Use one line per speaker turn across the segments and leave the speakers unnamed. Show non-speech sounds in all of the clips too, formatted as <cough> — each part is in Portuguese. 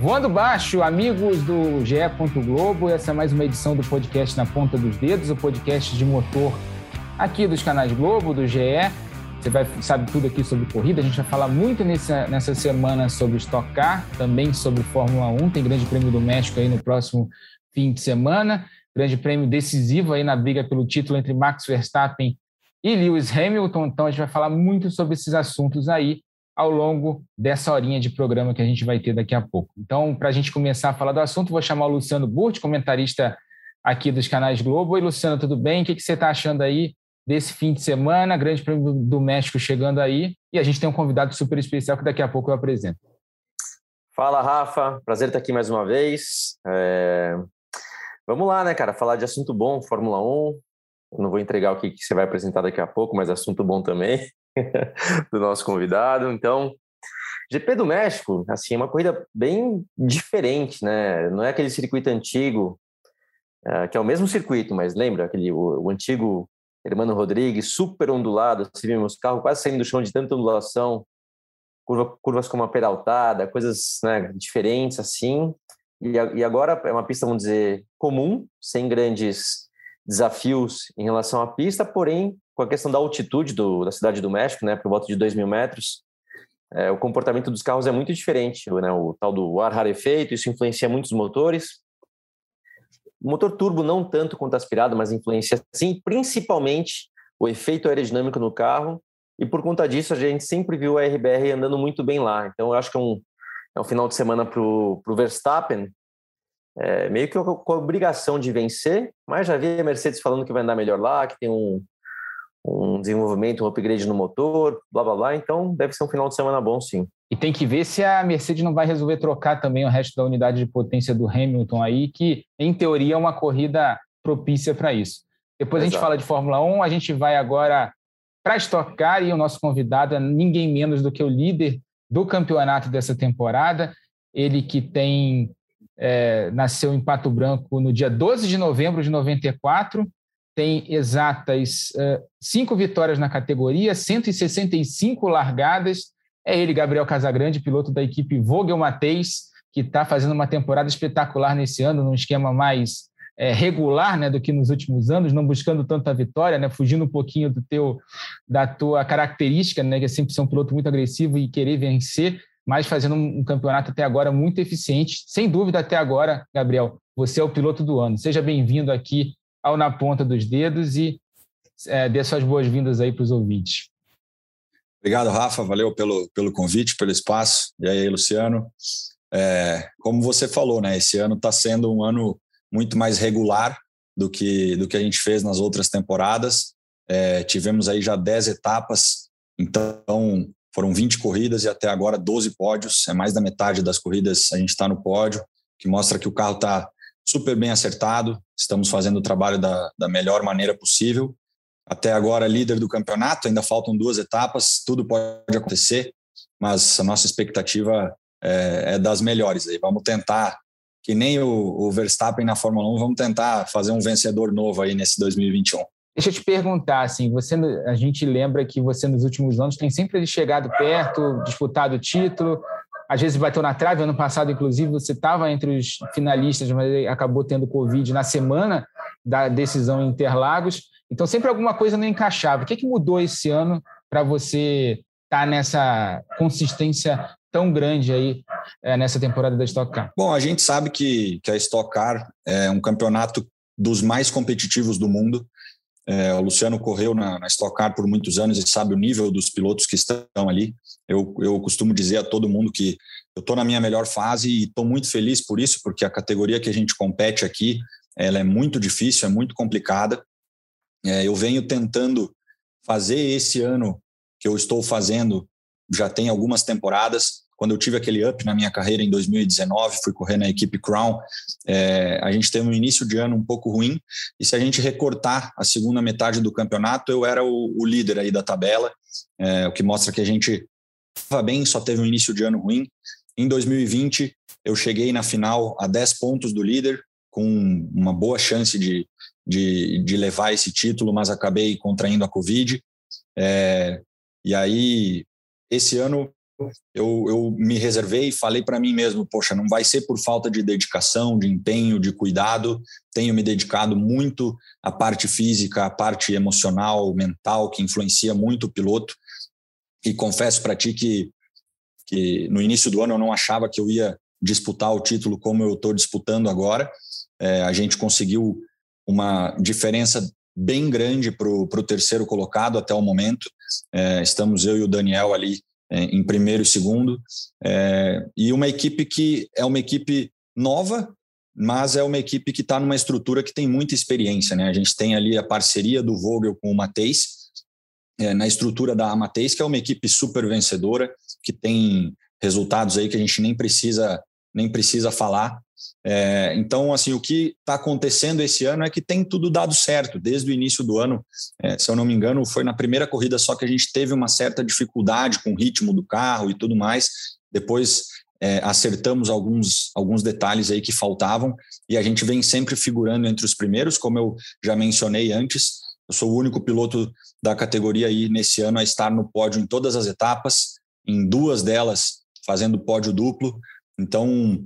Voando baixo, amigos do GE. Globo, essa é mais uma edição do podcast Na Ponta dos Dedos, o podcast de motor aqui dos canais Globo, do GE. Você vai, sabe tudo aqui sobre corrida. A gente vai falar muito nessa, nessa semana sobre Stock Car, também sobre Fórmula 1. Tem Grande Prêmio do México aí no próximo fim de semana. Grande prêmio decisivo aí na briga pelo título entre Max Verstappen e Lewis Hamilton. Então a gente vai falar muito sobre esses assuntos aí ao longo dessa horinha de programa que a gente vai ter daqui a pouco. Então, para a gente começar a falar do assunto, vou chamar o Luciano Burti, comentarista aqui dos canais Globo. Oi, Luciano, tudo bem? O que, que você está achando aí desse fim de semana? Grande Prêmio do México chegando aí. E a gente tem um convidado super especial que daqui a pouco eu apresento.
Fala, Rafa. Prazer estar aqui mais uma vez. É... Vamos lá, né, cara? Falar de assunto bom, Fórmula 1. Eu não vou entregar o que, que você vai apresentar daqui a pouco, mas assunto bom também. <laughs> do nosso convidado. Então, GP do México, assim, é uma corrida bem diferente, né? Não é aquele circuito antigo, uh, que é o mesmo circuito, mas lembra aquele o, o antigo Hermano Rodrigues, super ondulado, assim, vimos carro quase saindo do chão de tanta ondulação, curva, curvas como a peraltada, coisas né, diferentes assim. E, e agora é uma pista, vamos dizer, comum, sem grandes desafios em relação à pista, porém com a questão da altitude do, da cidade do México, né, por volta de 2 mil metros, é, o comportamento dos carros é muito diferente, né, o tal do ar rarefeito, isso influencia muito os motores. O motor turbo não tanto quanto aspirado, mas influencia sim, principalmente o efeito aerodinâmico no carro, e por conta disso a gente sempre viu a RBR andando muito bem lá. Então eu acho que é um, é um final de semana para o Verstappen, é, meio que com a obrigação de vencer, mas já vi a Mercedes falando que vai andar melhor lá, que tem um, um desenvolvimento, um upgrade no motor, blá blá blá. Então deve ser um final de semana bom, sim.
E tem que ver se a Mercedes não vai resolver trocar também o resto da unidade de potência do Hamilton aí, que em teoria é uma corrida propícia para isso. Depois Exato. a gente fala de Fórmula 1, a gente vai agora para Stock Car e o nosso convidado é ninguém menos do que o líder do campeonato dessa temporada. Ele que tem é, nasceu em Pato Branco no dia 12 de novembro de 94, tem exatas cinco vitórias na categoria, 165 largadas. É ele, Gabriel Casagrande, piloto da equipe Vogel Mateis, que está fazendo uma temporada espetacular nesse ano, num esquema mais é, regular né, do que nos últimos anos, não buscando tanta vitória, né, fugindo um pouquinho do teu, da tua característica, né, que é sempre ser um piloto muito agressivo e querer vencer, mas fazendo um campeonato até agora muito eficiente. Sem dúvida, até agora, Gabriel, você é o piloto do ano. Seja bem-vindo aqui ao Na Ponta dos Dedos e é, dê suas boas-vindas aí para os ouvintes.
Obrigado, Rafa. Valeu pelo, pelo convite, pelo espaço. E aí, Luciano? É, como você falou, né? Esse ano está sendo um ano muito mais regular do que, do que a gente fez nas outras temporadas. É, tivemos aí já 10 etapas, então foram 20 corridas e até agora 12 pódios. É mais da metade das corridas a gente está no pódio, que mostra que o carro está super bem acertado, estamos fazendo o trabalho da, da melhor maneira possível. Até agora, líder do campeonato, ainda faltam duas etapas, tudo pode acontecer, mas a nossa expectativa é, é das melhores. Aí. Vamos tentar, que nem o, o Verstappen na Fórmula 1, vamos tentar fazer um vencedor novo aí nesse 2021.
Deixa eu te perguntar, assim, você, a gente lembra que você nos últimos anos tem sempre chegado perto, disputado o título, às vezes bateu na trave. Ano passado, inclusive, você estava entre os finalistas, mas acabou tendo Covid na semana da decisão em Interlagos. Então, sempre alguma coisa não encaixava. O que, é que mudou esse ano para você estar tá nessa consistência tão grande aí é, nessa temporada da Stock Car?
Bom, a gente sabe que, que a Stock Car é um campeonato dos mais competitivos do mundo. É, o Luciano correu na, na Stock Car por muitos anos e sabe o nível dos pilotos que estão ali. Eu, eu costumo dizer a todo mundo que eu estou na minha melhor fase e estou muito feliz por isso, porque a categoria que a gente compete aqui ela é muito difícil, é muito complicada. É, eu venho tentando fazer esse ano que eu estou fazendo, já tem algumas temporadas, quando eu tive aquele up na minha carreira em 2019, fui correr na equipe Crown, é, a gente teve um início de ano um pouco ruim, e se a gente recortar a segunda metade do campeonato, eu era o, o líder aí da tabela, é, o que mostra que a gente estava bem, só teve um início de ano ruim. Em 2020, eu cheguei na final a 10 pontos do líder, com uma boa chance de, de, de levar esse título, mas acabei contraindo a Covid. É, e aí, esse ano, eu, eu me reservei e falei para mim mesmo: poxa, não vai ser por falta de dedicação, de empenho, de cuidado. Tenho me dedicado muito à parte física, à parte emocional, mental, que influencia muito o piloto. E confesso para ti que, que no início do ano eu não achava que eu ia disputar o título como eu estou disputando agora. É, a gente conseguiu uma diferença bem grande para o terceiro colocado até o momento. É, estamos eu e o Daniel ali em primeiro e segundo. É, e uma equipe que é uma equipe nova, mas é uma equipe que está numa estrutura que tem muita experiência. Né? A gente tem ali a parceria do Vogel com o Mateis, é, na estrutura da Amateis, que é uma equipe super vencedora, que tem resultados aí que a gente nem precisa nem precisa falar. É, então, assim, o que está acontecendo esse ano é que tem tudo dado certo desde o início do ano. É, se eu não me engano, foi na primeira corrida só que a gente teve uma certa dificuldade com o ritmo do carro e tudo mais. Depois é, acertamos alguns, alguns detalhes aí que faltavam e a gente vem sempre figurando entre os primeiros, como eu já mencionei antes. Eu sou o único piloto da categoria aí nesse ano a estar no pódio em todas as etapas, em duas delas fazendo pódio duplo. Então,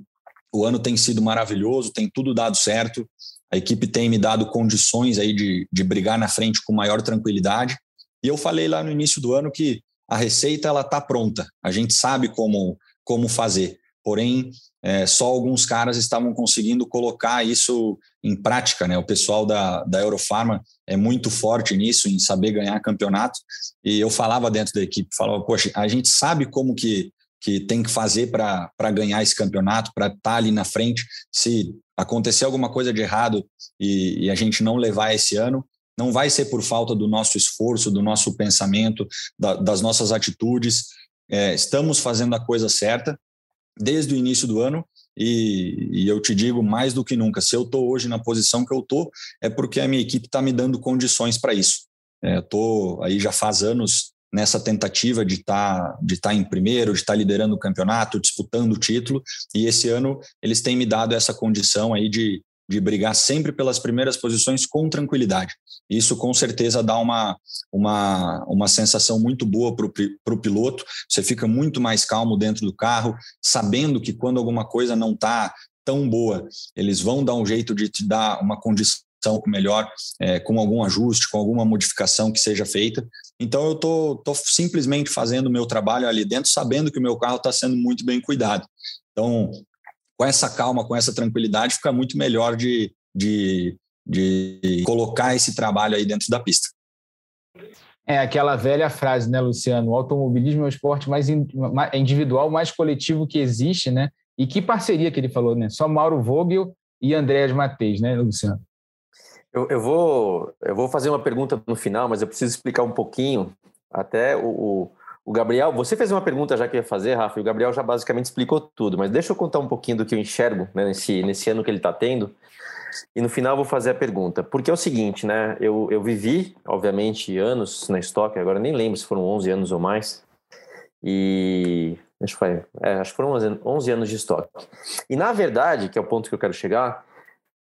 o ano tem sido maravilhoso, tem tudo dado certo. A equipe tem me dado condições aí de, de brigar na frente com maior tranquilidade. E eu falei lá no início do ano que a receita ela está pronta. A gente sabe como, como fazer. Porém, é, só alguns caras estavam conseguindo colocar isso em prática. Né? O pessoal da, da Eurofarma é muito forte nisso, em saber ganhar campeonato. E eu falava dentro da equipe, falava, poxa, a gente sabe como que que tem que fazer para ganhar esse campeonato, para estar tá ali na frente. Se acontecer alguma coisa de errado e, e, a gente não levar esse ano, não vai ser por falta do nosso esforço, do nosso pensamento, da, das nossas atitudes. É, estamos fazendo a coisa certa desde o início do ano e, e, eu te digo mais do que nunca, se eu estou hoje na posição que eu estou, é porque a minha equipe está me dando condições para isso. É, estou aí já faz anos nessa tentativa de estar tá, de tá em primeiro, de estar tá liderando o campeonato, disputando o título. E esse ano eles têm me dado essa condição aí de, de brigar sempre pelas primeiras posições com tranquilidade. Isso com certeza dá uma, uma, uma sensação muito boa para o piloto. Você fica muito mais calmo dentro do carro, sabendo que quando alguma coisa não está tão boa, eles vão dar um jeito de te dar uma condição melhor, é, com algum ajuste, com alguma modificação que seja feita. Então eu tô, tô simplesmente fazendo o meu trabalho ali dentro, sabendo que o meu carro está sendo muito bem cuidado. Então, com essa calma, com essa tranquilidade, fica muito melhor de, de, de colocar esse trabalho aí dentro da pista.
É aquela velha frase, né, Luciano? O automobilismo é o esporte mais individual, mais coletivo que existe, né? E que parceria que ele falou, né? Só Mauro Vogel e Andréas Mateis, né, Luciano?
Eu, eu, vou, eu vou fazer uma pergunta no final, mas eu preciso explicar um pouquinho. Até o, o, o Gabriel, você fez uma pergunta já que ia fazer, Rafa, e o Gabriel já basicamente explicou tudo, mas deixa eu contar um pouquinho do que eu enxergo né, nesse, nesse ano que ele está tendo. E no final eu vou fazer a pergunta. Porque é o seguinte, né? Eu, eu vivi, obviamente, anos na estoque, agora nem lembro se foram 11 anos ou mais. E. Acho que, foi, é, acho que foram 11, 11 anos de estoque. E na verdade, que é o ponto que eu quero chegar,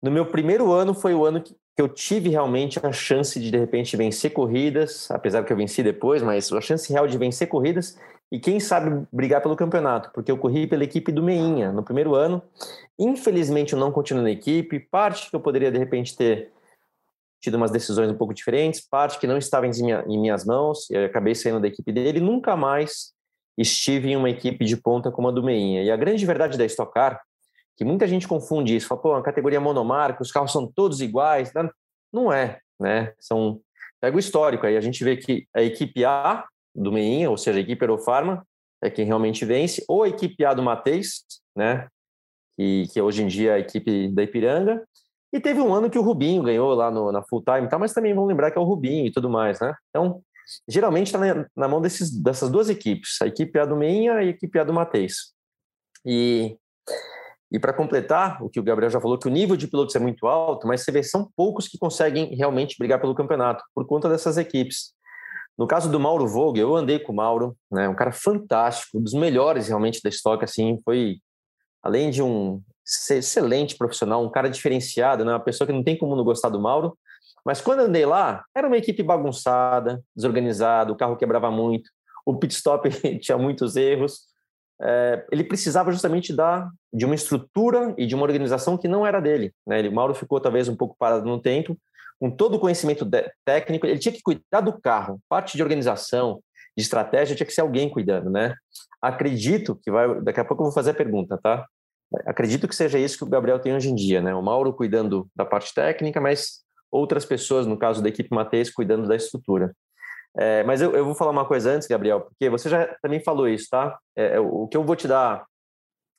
no meu primeiro ano foi o ano que, que eu tive realmente a chance de de repente vencer corridas, apesar que eu venci depois, mas a chance real de vencer corridas e quem sabe brigar pelo campeonato, porque eu corri pela equipe do Meinha no primeiro ano. Infelizmente eu não continuo na equipe, parte que eu poderia de repente ter tido umas decisões um pouco diferentes, parte que não estava em, minha, em minhas mãos, eu acabei saindo da equipe dele, nunca mais estive em uma equipe de ponta como a do Meinha. E a grande verdade da Stock Car que muita gente confunde isso, fala, pô, uma categoria monomarca, os carros são todos iguais. Não é, né? São, pega o histórico aí, a gente vê que a equipe A do Meinha, ou seja, a equipe Aerofarma, é quem realmente vence, ou a equipe A do Mateis, né? Que, que hoje em dia é a equipe da Ipiranga, e teve um ano que o Rubinho ganhou lá no, na full time, tá? mas também vamos lembrar que é o Rubinho e tudo mais, né? Então, geralmente está na, na, mão desses, dessas duas equipes, a equipe A do Meinha e a equipe A do Mateis. E, e para completar, o que o Gabriel já falou, que o nível de pilotos é muito alto, mas você vê, são poucos que conseguem realmente brigar pelo campeonato, por conta dessas equipes. No caso do Mauro Vogel, eu andei com o Mauro, né, um cara fantástico, um dos melhores realmente da Stock, assim, foi, além de um excelente profissional, um cara diferenciado, né, uma pessoa que não tem como não gostar do Mauro, mas quando eu andei lá, era uma equipe bagunçada, desorganizada, o carro quebrava muito, o pit stop <laughs> tinha muitos erros. É, ele precisava justamente da, de uma estrutura e de uma organização que não era dele. Né? Ele, o Mauro ficou talvez um pouco parado no tempo, com todo o conhecimento de, técnico, ele tinha que cuidar do carro, parte de organização, de estratégia, tinha que ser alguém cuidando, né? Acredito que vai. Daqui a pouco eu vou fazer a pergunta, tá? Acredito que seja isso que o Gabriel tem hoje em dia, né? O Mauro cuidando da parte técnica, mas outras pessoas, no caso da equipe Mateus, cuidando da estrutura. É, mas eu, eu, vou falar uma coisa antes, Gabriel, porque você já também falou isso, tá? É, é o que eu vou te dar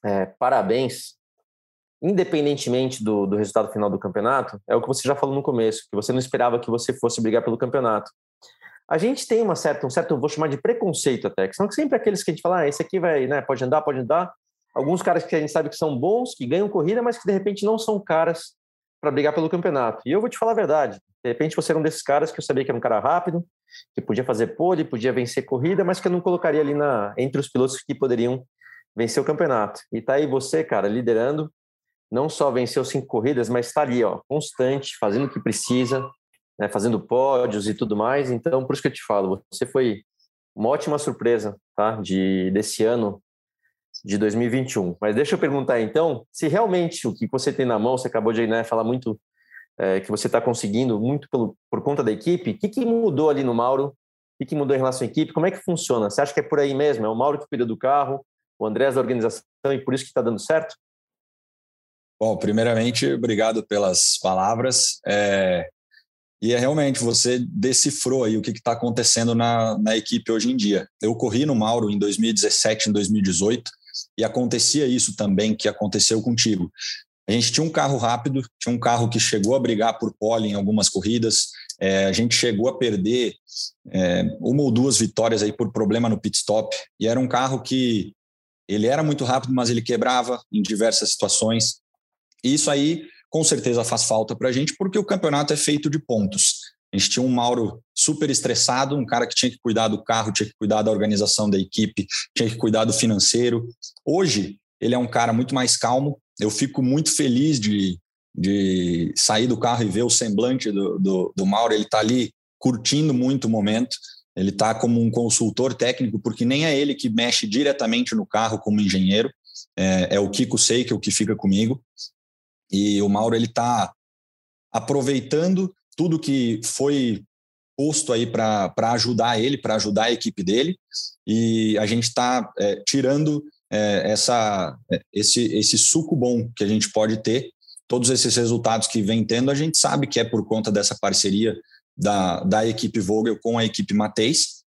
é, parabéns, independentemente do, do resultado final do campeonato, é o que você já falou no começo, que você não esperava que você fosse brigar pelo campeonato. A gente tem uma certa, um certo, vou chamar de preconceito até, que são sempre aqueles que a gente fala, ah, esse aqui vai, né, pode andar, pode andar. Alguns caras que a gente sabe que são bons, que ganham corrida, mas que de repente não são caras para brigar pelo campeonato. E eu vou te falar a verdade. De repente você era um desses caras que eu sabia que era um cara rápido, que podia fazer pole, podia vencer corrida, mas que eu não colocaria ali na entre os pilotos que poderiam vencer o campeonato. E tá aí você, cara, liderando, não só venceu cinco corridas, mas está ali, ó, constante, fazendo o que precisa, né, fazendo pódios e tudo mais. Então, por isso que eu te falo, você foi uma ótima surpresa, tá? De desse ano de 2021. Mas deixa eu perguntar então, se realmente o que você tem na mão, você acabou de né, falar muito é, que você está conseguindo muito pelo, por conta da equipe, o que, que mudou ali no Mauro? O que, que mudou em relação à equipe? Como é que funciona? Você acha que é por aí mesmo? É o Mauro que cuida do carro, o Andrés da organização e por isso que está dando certo?
Bom, primeiramente, obrigado pelas palavras. É, e é realmente, você decifrou aí o que está acontecendo na, na equipe hoje em dia. Eu corri no Mauro em 2017, em 2018, e acontecia isso também que aconteceu contigo. A gente tinha um carro rápido, tinha um carro que chegou a brigar por pole em algumas corridas, é, a gente chegou a perder é, uma ou duas vitórias aí por problema no pit stop, e era um carro que ele era muito rápido, mas ele quebrava em diversas situações. E isso aí com certeza faz falta para a gente, porque o campeonato é feito de pontos. A gente tinha um Mauro super estressado, um cara que tinha que cuidar do carro, tinha que cuidar da organização da equipe, tinha que cuidar do financeiro. Hoje, ele é um cara muito mais calmo. Eu fico muito feliz de, de sair do carro e ver o semblante do, do, do Mauro. Ele está ali curtindo muito o momento. Ele está como um consultor técnico, porque nem é ele que mexe diretamente no carro como engenheiro. É, é o Kiko Seik, o que fica comigo. E o Mauro ele está aproveitando tudo que foi posto aí para ajudar ele, para ajudar a equipe dele, e a gente está é, tirando é, essa, é, esse, esse suco bom que a gente pode ter. Todos esses resultados que vem tendo, a gente sabe que é por conta dessa parceria da, da equipe Vogel com a equipe Mateis.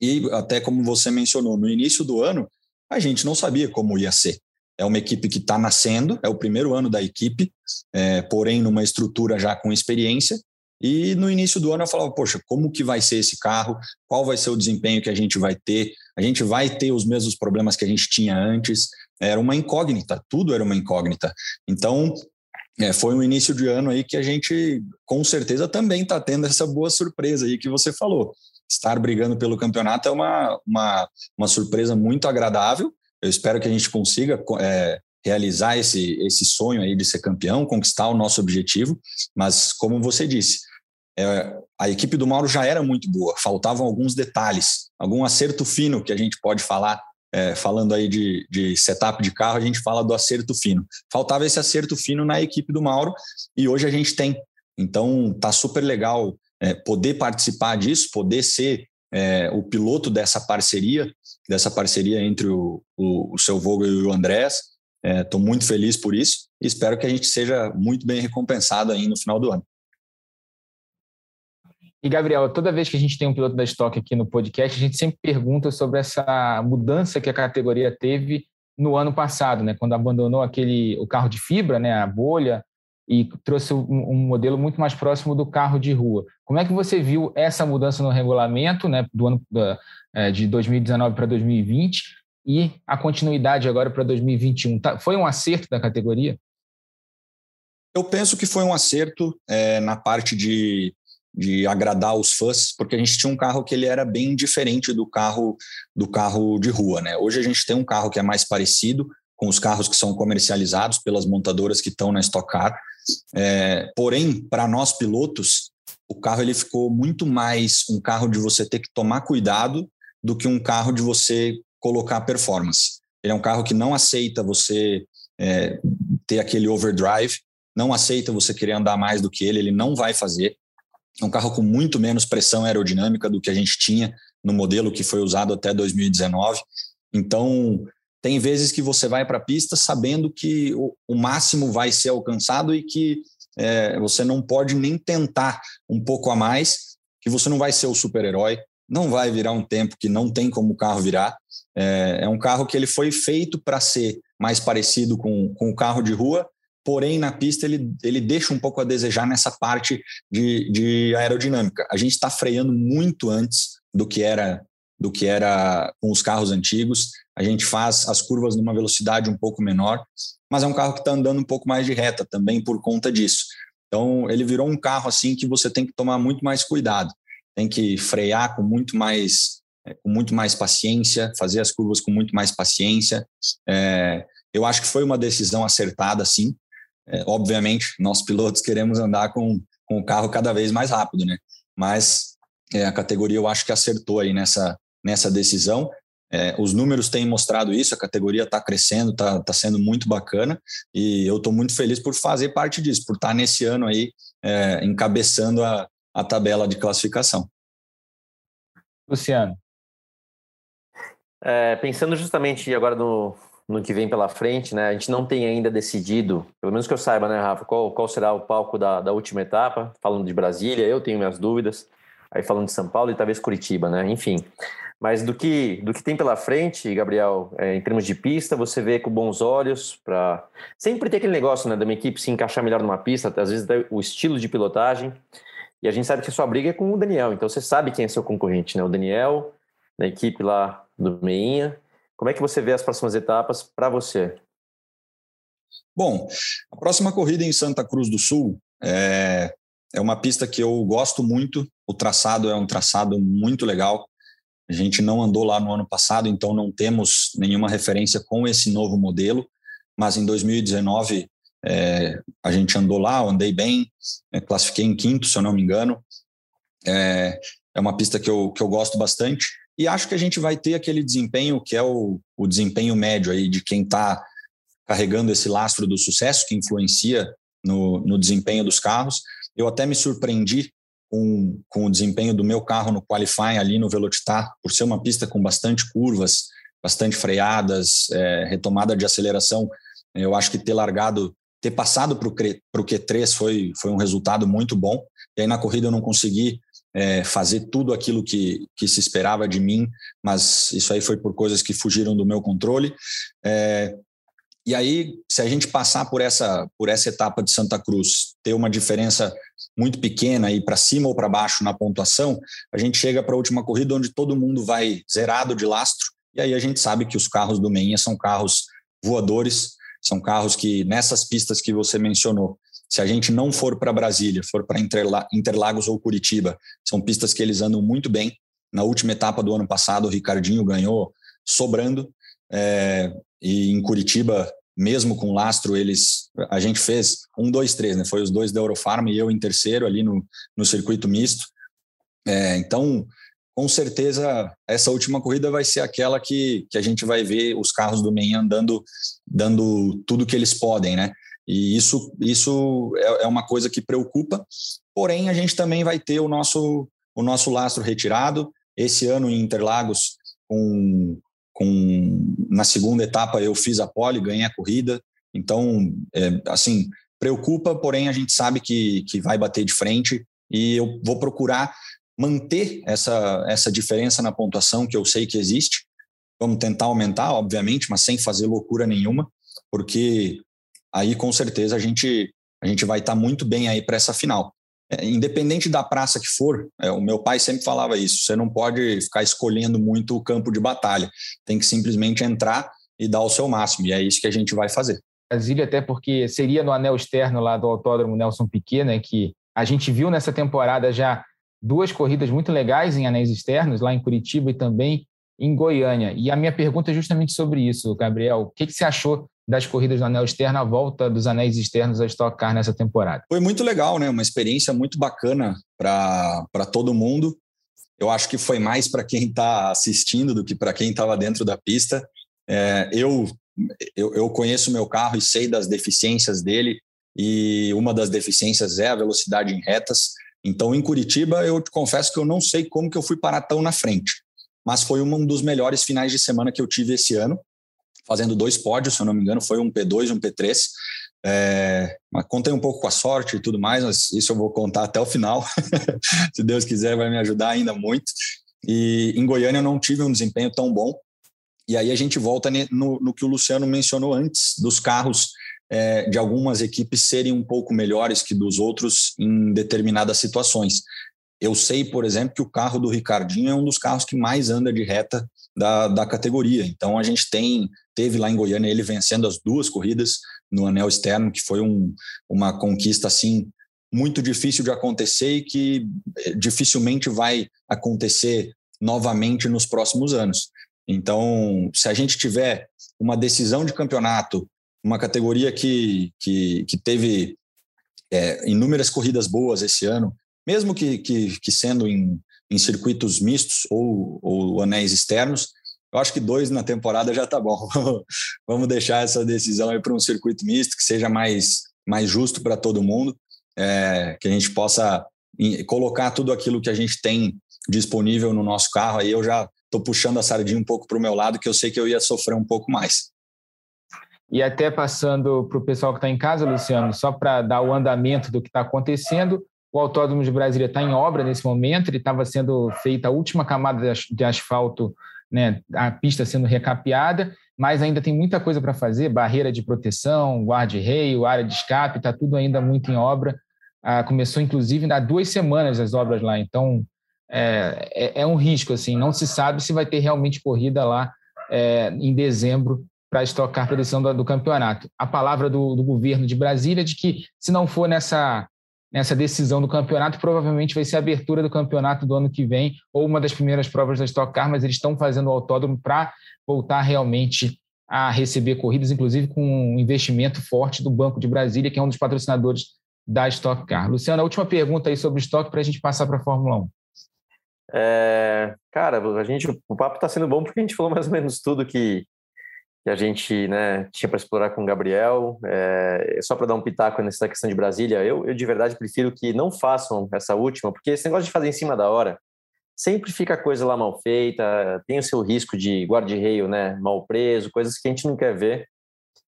E até como você mencionou, no início do ano, a gente não sabia como ia ser. É uma equipe que está nascendo, é o primeiro ano da equipe, é, porém numa estrutura já com experiência, e no início do ano eu falava, poxa, como que vai ser esse carro? Qual vai ser o desempenho que a gente vai ter? A gente vai ter os mesmos problemas que a gente tinha antes? Era uma incógnita, tudo era uma incógnita. Então, é, foi um início de ano aí que a gente, com certeza, também está tendo essa boa surpresa aí que você falou. Estar brigando pelo campeonato é uma, uma, uma surpresa muito agradável. Eu espero que a gente consiga é, realizar esse, esse sonho aí de ser campeão, conquistar o nosso objetivo. Mas, como você disse, é, a equipe do Mauro já era muito boa, faltavam alguns detalhes, algum acerto fino que a gente pode falar. É, falando aí de, de setup de carro, a gente fala do acerto fino. Faltava esse acerto fino na equipe do Mauro e hoje a gente tem. Então, tá super legal é, poder participar disso, poder ser é, o piloto dessa parceria, dessa parceria entre o, o, o seu Vogel e o Andrés. Estou é, muito feliz por isso e espero que a gente seja muito bem recompensado aí no final do ano.
E, Gabriel, toda vez que a gente tem um piloto da Stock aqui no podcast, a gente sempre pergunta sobre essa mudança que a categoria teve no ano passado, né? quando abandonou aquele o carro de fibra, né? a bolha, e trouxe um, um, modelo muito mais próximo do carro de rua. Como é que você viu essa mudança no regulamento né, do ano da, é, de 2019 para 2020 e a continuidade agora para 2021? Tá, foi um acerto da categoria?
Eu penso que foi um acerto é, na parte de, de agradar os fãs, porque a gente tinha um carro que ele era bem diferente do carro do carro de rua, né? Hoje a gente tem um carro que é mais parecido com os carros que são comercializados pelas montadoras que estão na Stock Car. É, porém, para nós pilotos, o carro ele ficou muito mais um carro de você ter que tomar cuidado do que um carro de você colocar performance. Ele é um carro que não aceita você é, ter aquele overdrive, não aceita você querer andar mais do que ele, ele não vai fazer. É um carro com muito menos pressão aerodinâmica do que a gente tinha no modelo que foi usado até 2019. Então, tem vezes que você vai para a pista sabendo que o, o, máximo vai ser alcançado e que é, você não pode nem tentar um pouco a mais, que você não vai ser o super-herói, não vai virar um tempo que não tem como o carro virar. É, é um carro que ele foi feito para ser mais parecido com, com o carro de rua, porém na pista ele, ele deixa um pouco a desejar nessa parte de, de aerodinâmica. A gente está freando muito antes do que era do que era com os carros antigos. A gente faz as curvas numa velocidade um pouco menor, mas é um carro que está andando um pouco mais de reta também por conta disso. Então ele virou um carro assim que você tem que tomar muito mais cuidado, tem que frear com muito mais é, com muito mais paciência, fazer as curvas com muito mais paciência. É, eu acho que foi uma decisão acertada, sim. É, obviamente, nós pilotos queremos andar com, com o carro cada vez mais rápido, né? Mas é, a categoria eu acho que acertou aí nessa, nessa decisão. É, os números têm mostrado isso, a categoria está crescendo, está tá sendo muito bacana e eu estou muito feliz por fazer parte disso, por estar tá nesse ano aí é, encabeçando a, a tabela de classificação.
Luciano.
É, pensando justamente agora no, no que vem pela frente, né? A gente não tem ainda decidido, pelo menos que eu saiba, né, Rafa, qual, qual será o palco da, da última etapa, falando de Brasília, eu tenho minhas dúvidas, aí falando de São Paulo e talvez Curitiba, né? Enfim. Mas do que, do que tem pela frente, Gabriel, é, em termos de pista, você vê com bons olhos para sempre ter aquele negócio, né, da minha equipe se encaixar melhor numa pista, às vezes o estilo de pilotagem. E a gente sabe que a sua briga é com o Daniel, então você sabe quem é seu concorrente, né? O Daniel, da equipe lá do Meinha, como é que você vê as próximas etapas para você?
Bom, a próxima corrida em Santa Cruz do Sul é, é uma pista que eu gosto muito. O traçado é um traçado muito legal. A gente não andou lá no ano passado, então não temos nenhuma referência com esse novo modelo. Mas em 2019 é, a gente andou lá, andei bem, é, classifiquei em quinto, se eu não me engano. É, é uma pista que eu, que eu gosto bastante. E acho que a gente vai ter aquele desempenho que é o, o desempenho médio aí de quem está carregando esse lastro do sucesso que influencia no, no desempenho dos carros. Eu até me surpreendi com, com o desempenho do meu carro no qualifying ali no Velocitar, por ser uma pista com bastante curvas, bastante freadas, é, retomada de aceleração. Eu acho que ter largado, ter passado para o Q3 foi, foi um resultado muito bom. E aí na corrida eu não consegui é, fazer tudo aquilo que, que se esperava de mim, mas isso aí foi por coisas que fugiram do meu controle. É, e aí, se a gente passar por essa, por essa etapa de Santa Cruz, ter uma diferença muito pequena e para cima ou para baixo na pontuação, a gente chega para a última corrida onde todo mundo vai zerado de lastro, e aí a gente sabe que os carros do Meinha são carros voadores, são carros que nessas pistas que você mencionou, se a gente não for para Brasília, for para Interlagos ou Curitiba, são pistas que eles andam muito bem. Na última etapa do ano passado, o Ricardinho ganhou sobrando. É, e em Curitiba, mesmo com lastro, eles a gente fez um, dois, três, né? Foi os dois da Eurofarm e eu em terceiro ali no, no circuito misto. É, então, com certeza, essa última corrida vai ser aquela que, que a gente vai ver os carros do MEN andando, dando tudo que eles podem, né? E isso, isso é, é uma coisa que preocupa. Porém, a gente também vai ter o nosso, o nosso lastro retirado. Esse ano em Interlagos, com, com, na segunda etapa, eu fiz a pole, ganhei a corrida. Então, é, assim, preocupa, porém a gente sabe que, que vai bater de frente e eu vou procurar manter essa, essa diferença na pontuação que eu sei que existe. Vamos tentar aumentar, obviamente, mas sem fazer loucura nenhuma, porque aí com certeza a gente, a gente vai estar tá muito bem aí para essa final. É, independente da praça que for, é, o meu pai sempre falava isso: você não pode ficar escolhendo muito o campo de batalha, tem que simplesmente entrar e dar o seu máximo, e é isso que a gente vai fazer.
Brasília, até porque seria no anel externo lá do Autódromo Nelson Piquet, né, que a gente viu nessa temporada já duas corridas muito legais em anéis externos, lá em Curitiba e também em Goiânia. E a minha pergunta é justamente sobre isso, Gabriel. O que, que você achou das corridas do anel externo, a volta dos anéis externos a Stock Car nessa temporada?
Foi muito legal, né? Uma experiência muito bacana para todo mundo. Eu acho que foi mais para quem está assistindo do que para quem estava dentro da pista. É, eu, eu, eu conheço o meu carro e sei das deficiências dele, e uma das deficiências é a velocidade em retas. Então, em Curitiba, eu te confesso que eu não sei como que eu fui parar tão na frente, mas foi um dos melhores finais de semana que eu tive esse ano, fazendo dois pódios, se eu não me engano, foi um P2 e um P3. É, contei um pouco com a sorte e tudo mais, mas isso eu vou contar até o final. <laughs> se Deus quiser, vai me ajudar ainda muito. E em Goiânia eu não tive um desempenho tão bom. E aí a gente volta no, no que o Luciano mencionou antes, dos carros é, de algumas equipes serem um pouco melhores que dos outros em determinadas situações. Eu sei, por exemplo, que o carro do Ricardinho é um dos carros que mais anda de reta da, da categoria. Então a gente tem teve lá em Goiânia ele vencendo as duas corridas no anel externo, que foi um, uma conquista assim muito difícil de acontecer e que eh, dificilmente vai acontecer novamente nos próximos anos. Então, se a gente tiver uma decisão de campeonato uma categoria que, que, que teve é, inúmeras corridas boas esse ano, mesmo que, que, que sendo em, em circuitos mistos ou, ou anéis externos, eu acho que dois na temporada já está bom. <laughs> Vamos deixar essa decisão aí para um circuito misto que seja mais, mais justo para todo mundo, é, que a gente possa colocar tudo aquilo que a gente tem disponível no nosso carro. Aí eu já estou puxando a sardinha um pouco para o meu lado, que eu sei que eu ia sofrer um pouco mais.
E até passando para o pessoal que está em casa, Luciano, só para dar o andamento do que está acontecendo, o Autódromo de Brasília está em obra nesse momento, ele estava sendo feita a última camada de asfalto, né, a pista sendo recapeada, mas ainda tem muita coisa para fazer, barreira de proteção, guarda-reio, área de escape, está tudo ainda muito em obra. Ah, começou, inclusive, há duas semanas as obras lá, então é, é, é, um risco, assim, não se sabe se vai ter realmente corrida lá é, em dezembro para estocar a produção do, do, campeonato. A palavra do, do, governo de Brasília é de que, se não for nessa, nessa decisão do campeonato, provavelmente vai ser a abertura do campeonato do ano que vem, ou uma das primeiras provas da Stock Car, mas eles estão fazendo o autódromo para voltar realmente a receber corridas, inclusive com um investimento forte do Banco de Brasília, que é um dos patrocinadores da Stock Car. Luciano, a última pergunta aí sobre estoque para a gente passar para a Fórmula 1.
É, cara, a gente, o papo está sendo bom porque a gente falou mais ou menos tudo que, que a gente né, tinha para explorar com o Gabriel. É, só para dar um pitaco nessa questão de Brasília, eu, eu de verdade prefiro que não façam essa última, porque esse negócio de fazer em cima da hora sempre fica coisa lá mal feita, tem o seu risco de guarda-reio né, mal preso, coisas que a gente não quer ver.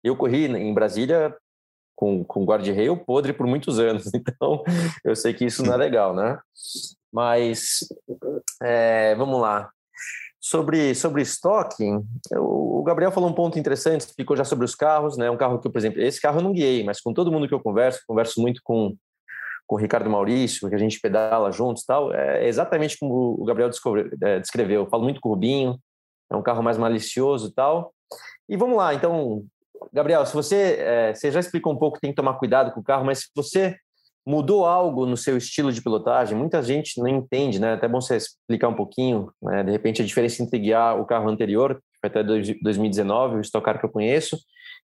Eu corri em Brasília com, com guarda-reio podre por muitos anos, <laughs> então eu sei que isso não é legal, né? Mas é, vamos lá. Sobre, sobre estoque, o Gabriel falou um ponto interessante, explicou já sobre os carros, né? Um carro que, por exemplo, esse carro eu não guiei, mas com todo mundo que eu converso, converso muito com, com o Ricardo Maurício, que a gente pedala juntos tal, é exatamente como o Gabriel é, descreveu. Eu falo muito com o Rubinho, é um carro mais malicioso tal. E vamos lá, então, Gabriel, se você, é, você já explicou um pouco tem que tomar cuidado com o carro, mas se você Mudou algo no seu estilo de pilotagem? Muita gente não entende, né? Até bom você explicar um pouquinho, né? de repente, a diferença entre guiar o carro anterior, que foi até 2019, o Stock Car que eu conheço,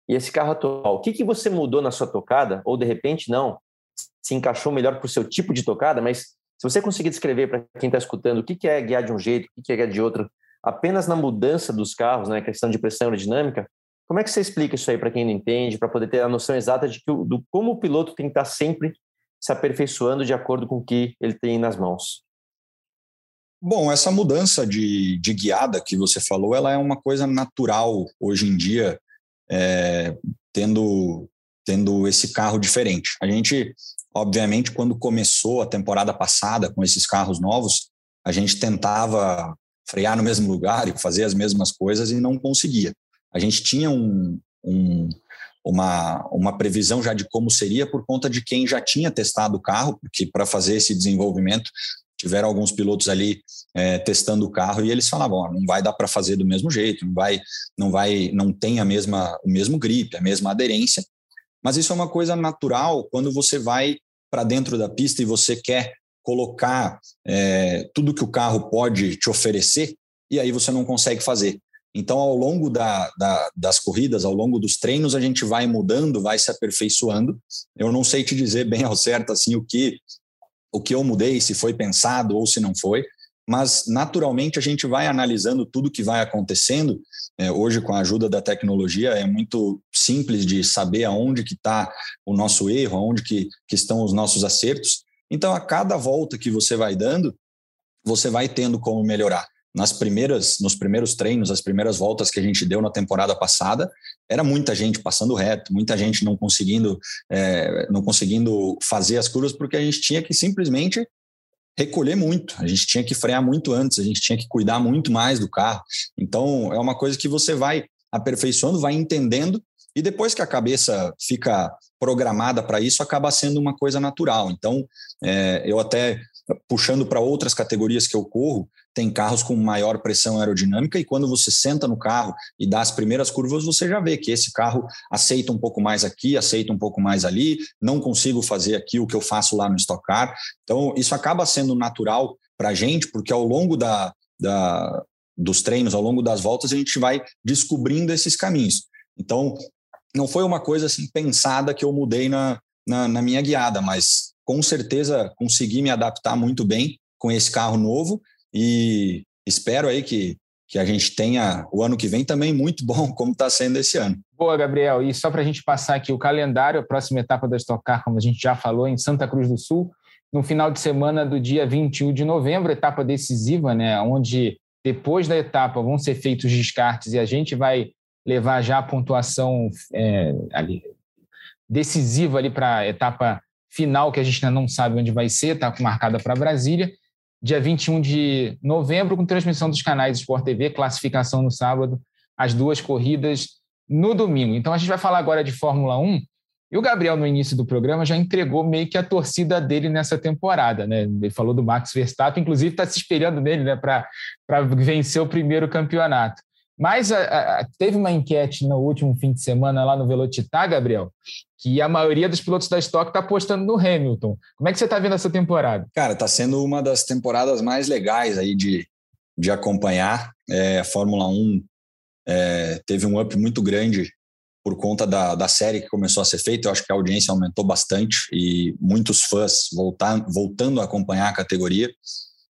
e esse carro atual. O que, que você mudou na sua tocada? Ou, de repente, não, se encaixou melhor para o seu tipo de tocada, mas se você conseguir descrever para quem está escutando o que, que é guiar de um jeito, o que, que é guiar de outro, apenas na mudança dos carros, né? questão de pressão aerodinâmica, como é que você explica isso aí para quem não entende, para poder ter a noção exata de que, do como o piloto tem que estar tá sempre se aperfeiçoando de acordo com o que ele tem nas mãos?
Bom, essa mudança de, de guiada que você falou, ela é uma coisa natural hoje em dia, é, tendo, tendo esse carro diferente. A gente, obviamente, quando começou a temporada passada com esses carros novos, a gente tentava frear no mesmo lugar e fazer as mesmas coisas e não conseguia. A gente tinha um, um uma, uma previsão já de como seria por conta de quem já tinha testado o carro, porque para fazer esse desenvolvimento tiveram alguns pilotos ali é, testando o carro e eles falavam, não vai dar para fazer do mesmo jeito, não vai, não vai, não tem a mesma, o mesmo grip, a mesma aderência. Mas isso é uma coisa natural quando você vai para dentro da pista e você quer colocar é, tudo que o carro pode te oferecer e aí você não consegue fazer. Então, ao longo da, da, das corridas, ao longo dos treinos, a gente vai mudando, vai se aperfeiçoando. Eu não sei te dizer bem ao certo assim o que o que eu mudei, se foi pensado ou se não foi, mas naturalmente a gente vai analisando tudo que vai acontecendo. É, hoje, com a ajuda da tecnologia, é muito simples de saber aonde que está o nosso erro, aonde que, que estão os nossos acertos. Então, a cada volta que você vai dando, você vai tendo como melhorar nas primeiras, nos primeiros treinos, as primeiras voltas que a gente deu na temporada passada, era muita gente passando reto, muita gente não conseguindo, é, não conseguindo fazer as curvas porque a gente tinha que simplesmente recolher muito, a gente tinha que frear muito antes, a gente tinha que cuidar muito mais do carro. Então é uma coisa que você vai aperfeiçoando, vai entendendo e depois que a cabeça fica programada para isso, acaba sendo uma coisa natural. Então, é, eu até puxando para outras categorias que eu corro, tem carros com maior pressão aerodinâmica e quando você senta no carro e dá as primeiras curvas, você já vê que esse carro aceita um pouco mais aqui, aceita um pouco mais ali, não consigo fazer aqui o que eu faço lá no Stock Car. Então, isso acaba sendo natural para a gente, porque ao longo da, da, dos treinos, ao longo das voltas, a gente vai descobrindo esses caminhos. Então, não foi uma coisa assim pensada que eu mudei na, na, na minha guiada, mas com certeza consegui me adaptar muito bem com esse carro novo e espero aí que, que a gente tenha o ano que vem também muito <laughs> bom, como está sendo esse ano.
Boa, Gabriel. E só para a gente passar aqui o calendário, a próxima etapa da Stock Car, como a gente já falou, em Santa Cruz do Sul, no final de semana do dia 21 de novembro, etapa decisiva, né, onde depois da etapa vão ser feitos descartes e a gente vai levar já a pontuação é, ali, decisiva ali para a etapa final, que a gente ainda não sabe onde vai ser, está marcada para Brasília. Dia 21 de novembro, com transmissão dos canais Sport TV, classificação no sábado, as duas corridas no domingo. Então a gente vai falar agora de Fórmula 1. E o Gabriel, no início do programa, já entregou meio que a torcida dele nessa temporada. Né? Ele falou do Max Verstappen, inclusive está se espelhando nele né, para vencer o primeiro campeonato. Mas a, a, teve uma enquete no último fim de semana lá no Velocitar, Gabriel, que a maioria dos pilotos da Stock está apostando no Hamilton. Como é que você está vendo essa temporada?
Cara, está sendo uma das temporadas mais legais aí de, de acompanhar. É, a Fórmula 1 é, teve um up muito grande por conta da, da série que começou a ser feita. Eu acho que a audiência aumentou bastante e muitos fãs voltar, voltando a acompanhar a categoria.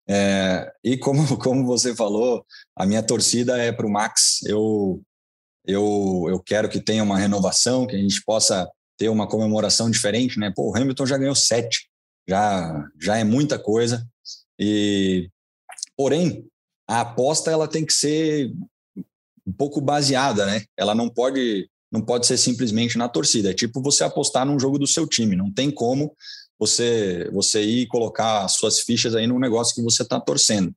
É, e como, <laughs> como você falou, a minha torcida é para o Max. Eu, eu, eu quero que tenha uma renovação, que a gente possa ter uma comemoração diferente, né? Pô, o Hamilton já ganhou sete, já, já é muita coisa. E, porém, a aposta ela tem que ser um pouco baseada, né? Ela não pode não pode ser simplesmente na torcida. É tipo você apostar num jogo do seu time. Não tem como você você ir colocar suas fichas aí num negócio que você está torcendo.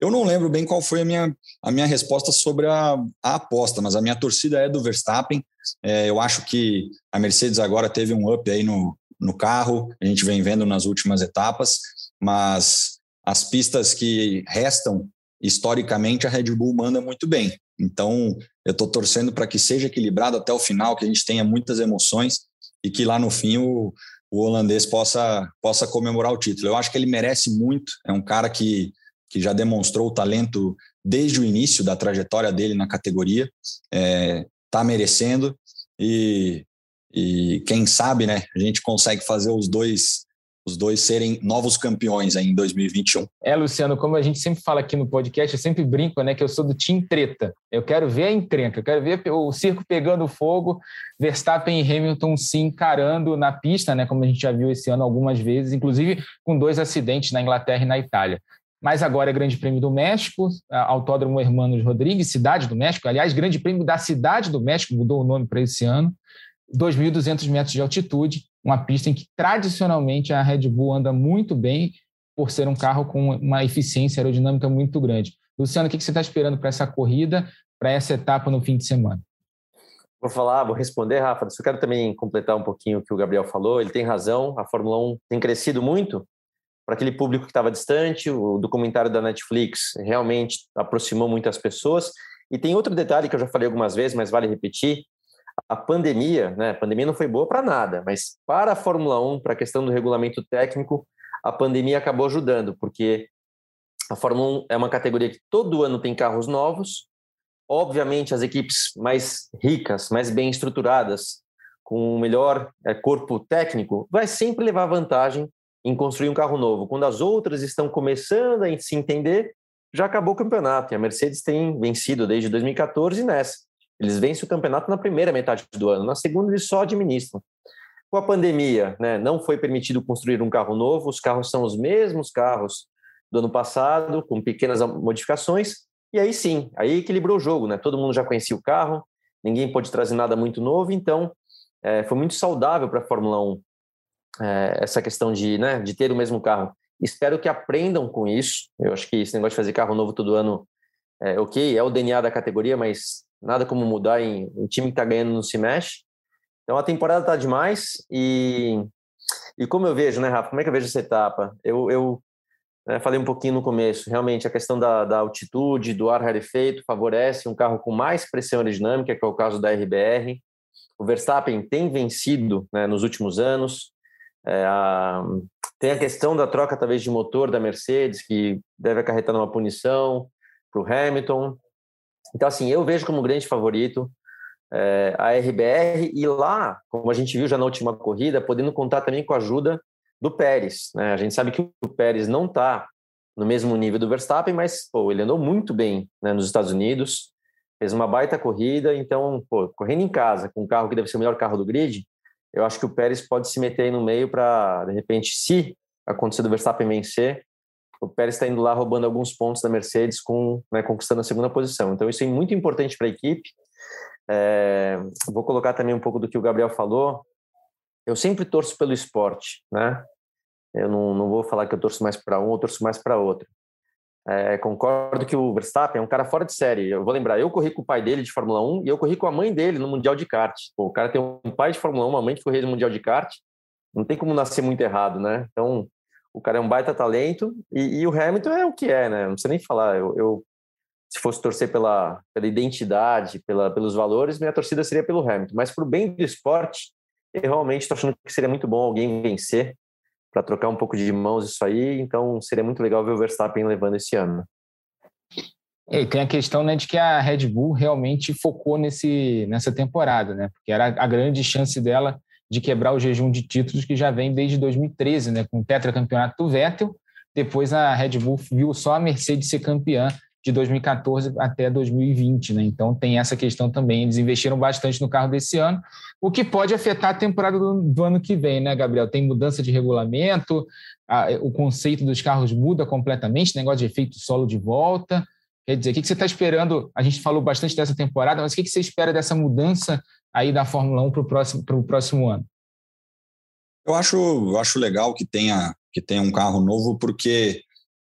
Eu não lembro bem qual foi a minha, a minha resposta sobre a, a aposta, mas a minha torcida é do Verstappen. É, eu acho que a Mercedes agora teve um up aí no, no carro, a gente vem vendo nas últimas etapas, mas as pistas que restam, historicamente, a Red Bull manda muito bem. Então, eu estou torcendo para que seja equilibrado até o final, que a gente tenha muitas emoções e que lá no fim o, o holandês possa, possa comemorar o título. Eu acho que ele merece muito, é um cara que, que já demonstrou o talento desde o início da trajetória dele na categoria, está é, tá merecendo e, e quem sabe né, a gente consegue fazer os dois os dois serem novos campeões em 2021.
É, Luciano, como a gente sempre fala aqui no podcast, eu sempre brinco, né, que eu sou do time treta. Eu quero ver a encrenca, eu quero ver o circo pegando fogo, Verstappen e Hamilton se encarando na pista, né, como a gente já viu esse ano algumas vezes, inclusive com dois acidentes na Inglaterra e na Itália. Mas agora é Grande Prêmio do México, Autódromo Hermanos Rodrigues, Cidade do México, aliás, Grande Prêmio da Cidade do México, mudou o nome para esse ano, 2.200 metros de altitude, uma pista em que tradicionalmente a Red Bull anda muito bem por ser um carro com uma eficiência aerodinâmica muito grande. Luciano, o que você está esperando para essa corrida, para essa etapa no fim de semana?
Vou falar, vou responder, Rafa. Só quero também completar um pouquinho o que o Gabriel falou. Ele tem razão. A Fórmula 1 tem crescido muito para aquele público que estava distante. O documentário da Netflix realmente aproximou muitas pessoas. E tem outro detalhe que eu já falei algumas vezes, mas vale repetir. A pandemia, né? A pandemia não foi boa para nada, mas para a Fórmula 1, para a questão do regulamento técnico, a pandemia acabou ajudando, porque a Fórmula 1 é uma categoria que todo ano tem carros novos. Obviamente, as equipes mais ricas, mais bem estruturadas, com o melhor é, corpo técnico, vai sempre levar vantagem em construir um carro novo. Quando as outras estão começando a se entender, já acabou o campeonato. E a Mercedes tem vencido desde 2014 nessa. Eles vencem o campeonato na primeira metade do ano, na segunda eles só administram. Com a pandemia, né, não foi permitido construir um carro novo, os carros são os mesmos carros do ano passado, com pequenas modificações, e aí sim, aí equilibrou o jogo, né? Todo mundo já conhecia o carro, ninguém pôde trazer nada muito novo, então é, foi muito saudável para a Fórmula 1 é, essa questão de, né, de ter o mesmo carro. Espero que aprendam com isso. Eu acho que esse negócio de fazer carro novo todo ano, é, ok, é o DNA da categoria, mas nada como mudar em um time que está ganhando não se mexe. Então a temporada está demais e e como eu vejo, né, Rafa? Como é que eu vejo essa etapa? Eu, eu né, falei um pouquinho no começo. Realmente a questão da, da altitude, do ar rarefeito favorece um carro com mais pressão aerodinâmica, que é o caso da RBR. O Verstappen tem vencido né, nos últimos anos. É, a, tem a questão da troca, talvez, de motor da Mercedes, que deve acarretar numa punição para o Hamilton. Então, assim, eu vejo como grande favorito é, a RBR e lá, como a gente viu já na última corrida, podendo contar também com a ajuda do Pérez. Né? A gente sabe que o Pérez não está no mesmo nível do Verstappen, mas pô, ele andou muito bem né, nos Estados Unidos, fez uma baita corrida, então, pô, correndo em casa, com um carro que deve ser o melhor carro do grid, eu acho que o Pérez pode se meter aí no meio para, de repente, se acontecer do Verstappen vencer, o Pérez está indo lá roubando alguns pontos da Mercedes, com, né, conquistando a segunda posição. Então, isso é muito importante para a equipe. É, vou colocar também um pouco do que o Gabriel falou. Eu sempre torço pelo esporte, né? Eu não, não vou falar que eu torço mais para um ou torço mais para outro. É, concordo que o Verstappen é um cara fora de série. Eu vou lembrar, eu corri com o pai dele de Fórmula 1 e eu corri com a mãe dele no Mundial de Kart. Pô, o cara tem um pai de Fórmula 1, uma mãe que correu no Mundial de Kart. Não tem como nascer muito errado, né? Então, o cara é um baita talento e, e o Hamilton é o que é, né? Não precisa nem falar. Eu, eu se fosse torcer pela, pela identidade, pela, pelos valores, minha torcida seria pelo Hamilton. Mas para o bem do esporte, eu realmente estou achando que seria muito bom alguém vencer para trocar um pouco de mãos isso aí. Então, seria muito legal ver o Verstappen levando esse ano.
É, e tem a questão né, de que a Red Bull realmente focou nesse, nessa temporada, né? Porque era a grande chance dela de quebrar o jejum de títulos que já vem desde 2013, né? Com o tetracampeonato do Vettel. Depois a Red Bull viu só a Mercedes ser campeã de 2014 até 2020, né? Então tem essa questão também. Eles investiram bastante no carro desse ano, o que pode afetar a temporada do, do ano que vem, né, Gabriel? Tem mudança de regulamento, a, o conceito dos carros muda completamente, negócio de efeito solo de volta. Quer dizer, o que, você está esperando? A gente falou bastante dessa temporada, mas o que, que você espera dessa mudança aí da Fórmula 1 para o próximo, próximo ano?
Eu acho, eu acho legal que tenha, que tenha um carro novo, porque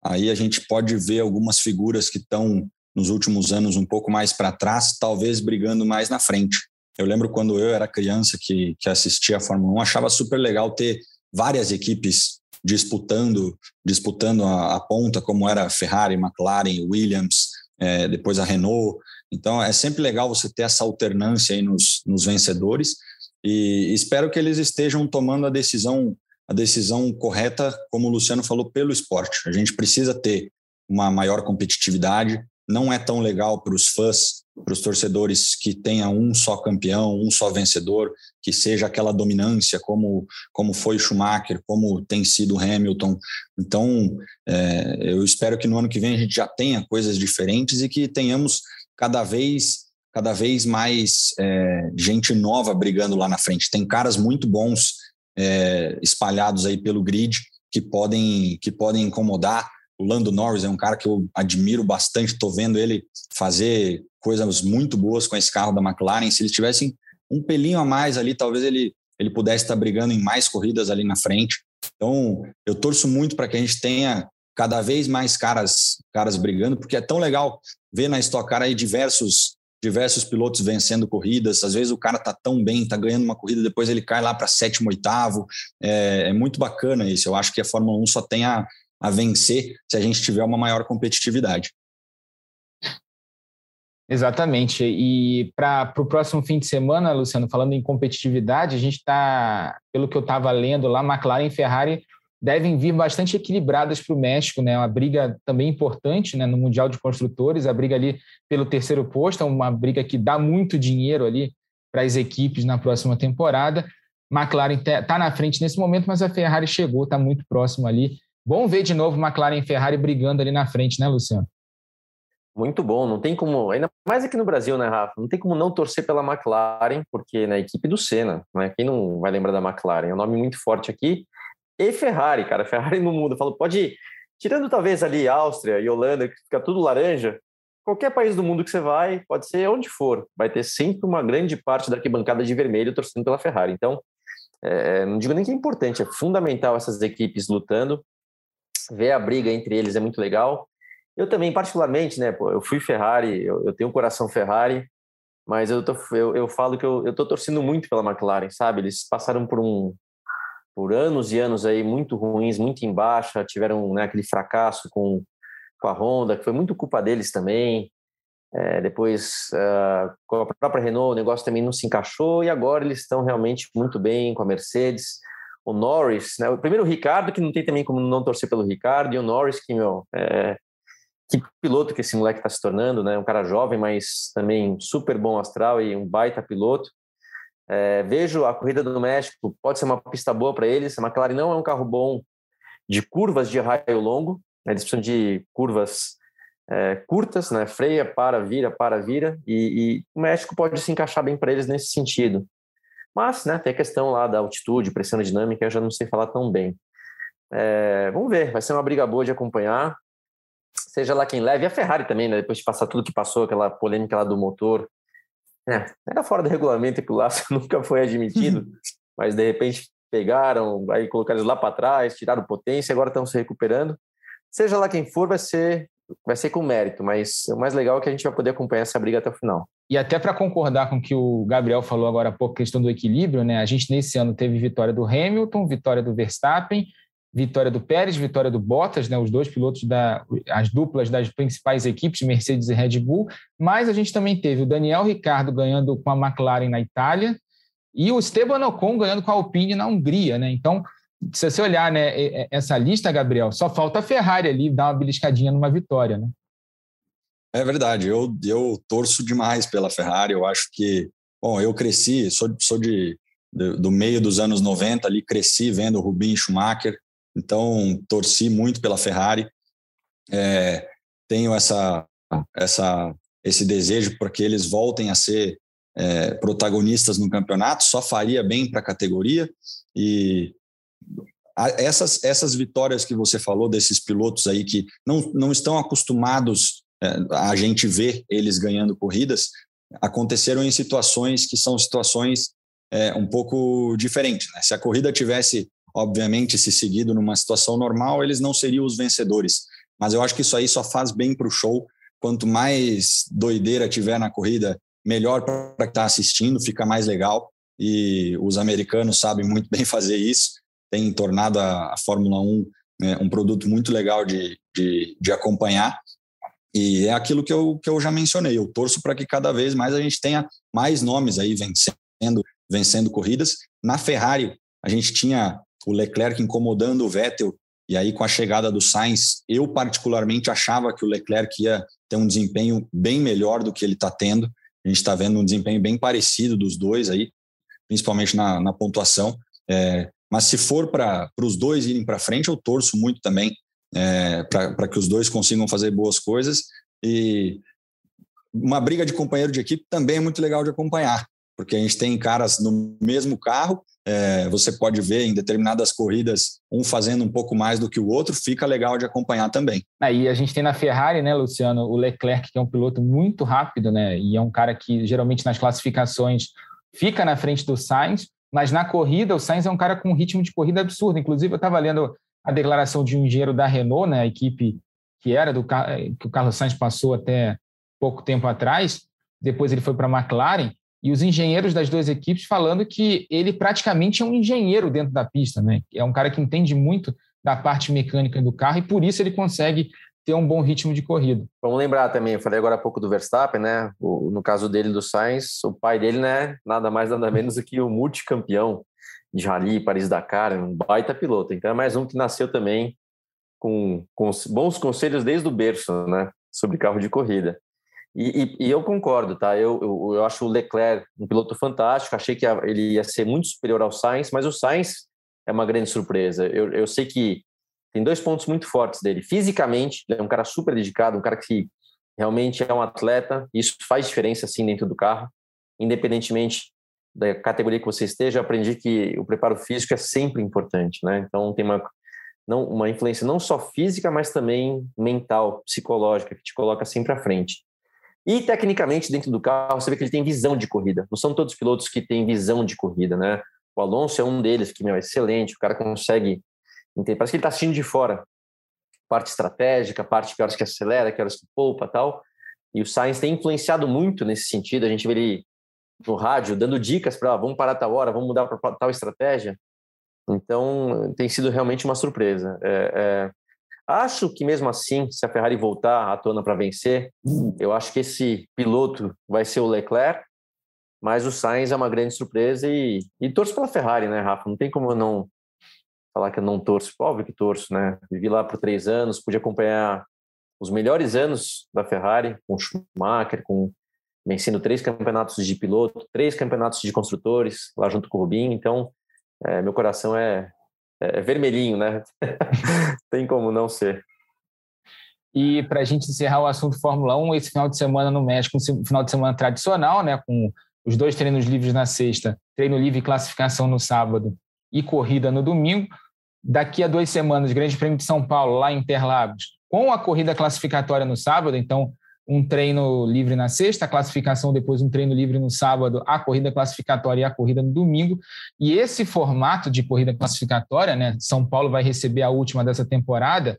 aí a gente pode ver algumas figuras que estão nos últimos anos um pouco mais para trás, talvez brigando mais na frente. Eu lembro quando eu era criança que, que assistia a Fórmula 1, achava super legal ter várias equipes disputando disputando a, a ponta, como era Ferrari, McLaren, Williams, é, depois a Renault. Então é sempre legal você ter essa alternância aí nos, nos vencedores e espero que eles estejam tomando a decisão a decisão correta, como o Luciano falou, pelo esporte. A gente precisa ter uma maior competitividade. Não é tão legal para os fãs, para os torcedores que tenha um só campeão, um só vencedor, que seja aquela dominância como como foi Schumacher, como tem sido Hamilton. Então, é, eu espero que no ano que vem a gente já tenha coisas diferentes e que tenhamos cada vez cada vez mais é, gente nova brigando lá na frente. Tem caras muito bons é, espalhados aí pelo grid que podem, que podem incomodar. O Lando Norris é um cara que eu admiro bastante, estou vendo ele fazer coisas muito boas com esse carro da McLaren. Se eles tivessem um pelinho a mais ali, talvez ele, ele pudesse estar brigando em mais corridas ali na frente. Então, eu torço muito para que a gente tenha cada vez mais caras caras brigando, porque é tão legal ver na Stock Car aí diversos diversos pilotos vencendo corridas. Às vezes o cara tá tão bem, tá ganhando uma corrida, depois ele cai lá para sétimo, oitavo. É, é, muito bacana isso. Eu acho que a Fórmula 1 só tem a, a vencer se a gente tiver uma maior competitividade.
Exatamente. E para o próximo fim de semana, Luciano, falando em competitividade, a gente está, pelo que eu estava lendo lá, McLaren e Ferrari devem vir bastante equilibradas para o México, né? Uma briga também importante né? no Mundial de Construtores, a briga ali pelo terceiro posto, é uma briga que dá muito dinheiro ali para as equipes na próxima temporada. McLaren está na frente nesse momento, mas a Ferrari chegou, está muito próximo ali. Bom ver de novo McLaren e Ferrari brigando ali na frente, né, Luciano?
Muito bom, não tem como, ainda mais aqui no Brasil, né, Rafa? Não tem como não torcer pela McLaren, porque na né, equipe do Senna, né? Quem não vai lembrar da McLaren? É um nome muito forte aqui e Ferrari, cara. <laughs> Ferrari no mundo. Eu falo, pode ir. Tirando talvez ali Áustria e Holanda, que fica tudo laranja, qualquer país do mundo que você vai, pode ser onde for, vai ter sempre uma grande parte da arquibancada de vermelho torcendo pela Ferrari. Então, é, não digo nem que é importante, é fundamental essas equipes lutando. Ver a briga entre eles é muito legal. Eu também, particularmente, né, pô, eu fui Ferrari, eu, eu, tenho um coração Ferrari, mas eu, tô, eu, eu falo que eu, eu tô torcendo muito pela McLaren, sabe? Eles passaram por um, por anos e anos aí muito ruins, muito em baixa, tiveram né, aquele fracasso com, com a Honda, que foi muito culpa deles também. É, depois, uh, com a própria Renault, o negócio também não se encaixou e agora eles estão realmente muito bem com a Mercedes. O Norris, né, primeiro o Ricardo, que não tem também como não torcer pelo Ricardo, e o Norris, que, meu, é, que piloto que esse moleque está se tornando, né? Um cara jovem, mas também super bom astral e um baita piloto. É, vejo a corrida do México, pode ser uma pista boa para eles. A McLaren não é um carro bom de curvas de raio longo, né? eles precisam de curvas é, curtas, né? freia, para, vira, para, vira, e, e o México pode se encaixar bem para eles nesse sentido. Mas né, tem a questão lá da altitude, pressão dinâmica, eu já não sei falar tão bem. É, vamos ver, vai ser uma briga boa de acompanhar. Seja lá quem leve, e a Ferrari também, né? Depois de passar tudo que passou, aquela polêmica lá do motor, é, era fora do regulamento que o laço <laughs> nunca foi admitido, mas de repente pegaram, aí colocaram eles lá para trás, tiraram potência, agora estão se recuperando. Seja lá quem for, vai ser vai ser com mérito, mas o mais legal é que a gente vai poder acompanhar essa briga até o final.
E até para concordar com o que o Gabriel falou agora há pouco, questão do equilíbrio, né? A gente nesse ano teve vitória do Hamilton, vitória do Verstappen, vitória do Pérez, vitória do Bottas, né, os dois pilotos da as duplas das principais equipes, Mercedes e Red Bull, mas a gente também teve o Daniel Ricardo ganhando com a McLaren na Itália e o Esteban Ocon ganhando com a Alpine na Hungria, né? Então, se você olhar, né, essa lista, Gabriel, só falta a Ferrari ali dar uma beliscadinha numa vitória, né?
É verdade, eu, eu torço demais pela Ferrari, eu acho que, bom, eu cresci, sou, sou de, do meio dos anos 90 ali, cresci vendo o Rubinho Schumacher, então, torci muito pela Ferrari. É, tenho essa, essa, esse desejo para que eles voltem a ser é, protagonistas no campeonato. Só faria bem para a categoria. E essas, essas vitórias que você falou desses pilotos aí que não, não estão acostumados é, a gente ver eles ganhando corridas, aconteceram em situações que são situações é, um pouco diferentes. Né? Se a corrida tivesse Obviamente, se seguido numa situação normal, eles não seriam os vencedores. Mas eu acho que isso aí só faz bem para o show. Quanto mais doideira tiver na corrida, melhor para quem está assistindo, fica mais legal. E os americanos sabem muito bem <laughs> fazer isso. Tem tornado a, a Fórmula 1 né, um produto muito legal de, de, de acompanhar. E é aquilo que eu, que eu já mencionei. Eu torço para que cada vez mais a gente tenha mais nomes aí vencendo, vencendo corridas. Na Ferrari, a gente tinha o Leclerc incomodando o Vettel, e aí com a chegada do Sainz, eu particularmente achava que o Leclerc ia ter um desempenho bem melhor do que ele está tendo. A gente está vendo um desempenho bem parecido dos dois aí, principalmente na, na pontuação. É, mas se for para os dois irem para frente, eu torço muito também é, para que os dois consigam fazer boas coisas. E uma briga de companheiro de equipe também é muito legal de acompanhar, porque a gente tem caras no mesmo carro é, você pode ver em determinadas corridas um fazendo um pouco mais do que o outro, fica legal de acompanhar também.
Aí a gente tem na Ferrari, né, Luciano, o Leclerc, que é um piloto muito rápido, né, e é um cara que geralmente nas classificações fica na frente do Sainz, mas na corrida o Sainz é um cara com um ritmo de corrida absurdo. Inclusive, eu estava lendo a declaração de um engenheiro da Renault, né, a equipe que era do que o Carlos Sainz passou até pouco tempo atrás, depois ele foi para a McLaren, e os engenheiros das duas equipes falando que ele praticamente é um engenheiro dentro da pista, né? É um cara que entende muito da parte mecânica do carro e por isso ele consegue ter um bom ritmo de corrida.
Vamos lembrar também, eu falei agora há pouco do Verstappen, né? O, no caso dele do Sainz, o pai dele, né? Nada mais nada menos do que o multicampeão de Rally, Paris-Dakar, um baita piloto. Então é mais um que nasceu também com, com bons conselhos desde o berço, né? Sobre carro de corrida. E, e, e, eu concordo, tá? Eu, eu, eu, acho o Leclerc um piloto fantástico. Achei que ele ia ser muito superior ao Sainz, mas o Sainz é uma grande surpresa. Eu, eu sei que tem dois pontos muito fortes dele. Fisicamente, ele é um cara super dedicado, um cara que realmente é um atleta. Isso faz diferença, assim, dentro do carro. Independentemente da categoria que você esteja, eu aprendi que o preparo físico é sempre importante, né? Então, tem uma, não, uma influência não só física, mas também mental, psicológica, que te coloca sempre à frente. E tecnicamente, dentro do carro, você vê que ele tem visão de corrida. Não são todos os pilotos que têm visão de corrida, né? O Alonso é um deles, que meu, é excelente, o cara consegue. Entender, parece que ele está assistindo de fora. Parte estratégica, parte que horas que acelera, que horas que poupa tal. E o Sainz tem influenciado muito nesse sentido. A gente vê ele no rádio dando dicas para vamos parar tal hora, vamos mudar para tal estratégia. Então tem sido realmente uma surpresa. É, é, Acho que mesmo assim, se a Ferrari voltar à tona para vencer, eu acho que esse piloto vai ser o Leclerc, mas o Sainz é uma grande surpresa e, e torço pela Ferrari, né, Rafa? Não tem como eu não falar que eu não torço. Óbvio que torço, né? Vivi lá por três anos, pude acompanhar os melhores anos da Ferrari, com Schumacher, com vencendo três campeonatos de piloto, três campeonatos de construtores, lá junto com o Rubinho. Então, é, meu coração é, é, é vermelhinho, né? <laughs> Tem como não ser.
E para a gente encerrar o assunto Fórmula 1, esse final de semana no México, um final de semana tradicional, né, com os dois treinos livres na sexta, treino livre e classificação no sábado e corrida no domingo. Daqui a duas semanas, Grande Prêmio de São Paulo, lá em Interlagos, com a corrida classificatória no sábado, então um treino livre na sexta, a classificação depois um treino livre no sábado, a corrida classificatória e a corrida no domingo. E esse formato de corrida classificatória, né, São Paulo vai receber a última dessa temporada,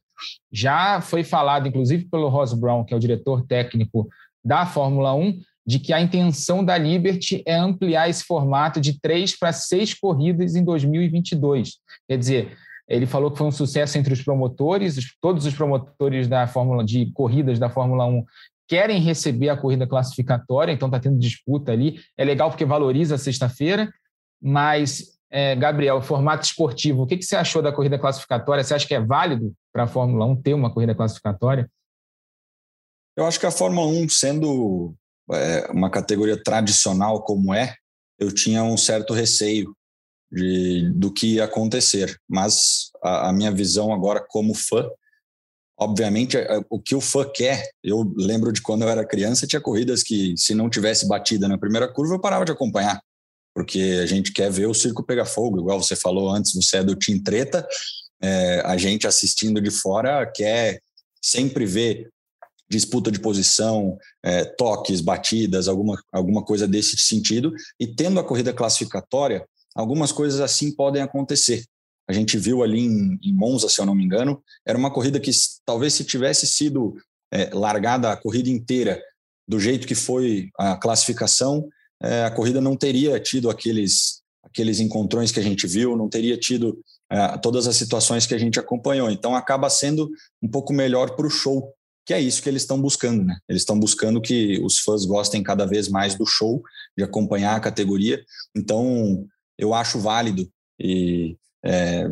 já foi falado, inclusive pelo Ross Brown, que é o diretor técnico da Fórmula 1, de que a intenção da Liberty é ampliar esse formato de três para seis corridas em 2022. Quer dizer, ele falou que foi um sucesso entre os promotores, todos os promotores da Fórmula de corridas da Fórmula 1 querem receber a corrida classificatória, então está tendo disputa ali. É legal porque valoriza a sexta-feira, mas, é, Gabriel, formato esportivo, o que, que você achou da corrida classificatória? Você acha que é válido para a Fórmula 1 ter uma corrida classificatória?
Eu acho que a Fórmula 1, sendo é, uma categoria tradicional como é, eu tinha um certo receio de, do que ia acontecer. Mas a, a minha visão agora como fã Obviamente, é, é, o que o fã quer, eu lembro de quando eu era criança, tinha corridas que, se não tivesse batida na primeira curva, eu parava de acompanhar, porque a gente quer ver o circo pegar fogo, igual você falou antes, você é do Team Treta, é, a gente assistindo de fora quer sempre ver disputa de posição, é, toques, batidas, alguma, alguma coisa desse sentido, e tendo a corrida classificatória, algumas coisas assim podem acontecer a gente viu ali em, em, Monza, se eu não me engano, era uma corrida que talvez se tivesse sido é, largada a corrida inteira do jeito que foi a classificação, é, a corrida não teria tido aqueles, aqueles encontrões que a gente viu, não teria tido é, todas as situações que a gente acompanhou. Então acaba sendo um pouco melhor para o show, que é isso que eles estão buscando, né? Eles estão buscando que os fãs gostem cada vez mais do show, de acompanhar a categoria. Então eu acho válido e é,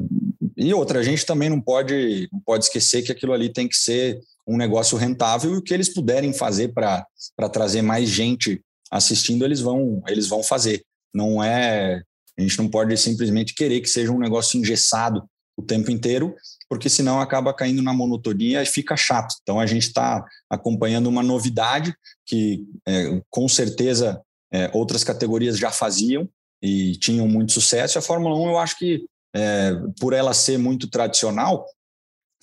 e outra, a gente também não pode, não pode esquecer que aquilo ali tem que ser um negócio rentável e o que eles puderem fazer para trazer mais gente assistindo, eles vão, eles vão fazer. Não é. A gente não pode simplesmente querer que seja um negócio engessado o tempo inteiro, porque senão acaba caindo na monotonia e fica chato. Então a gente está acompanhando uma novidade que é, com certeza é, outras categorias já faziam e tinham muito sucesso. A Fórmula 1 eu acho que é, por ela ser muito tradicional,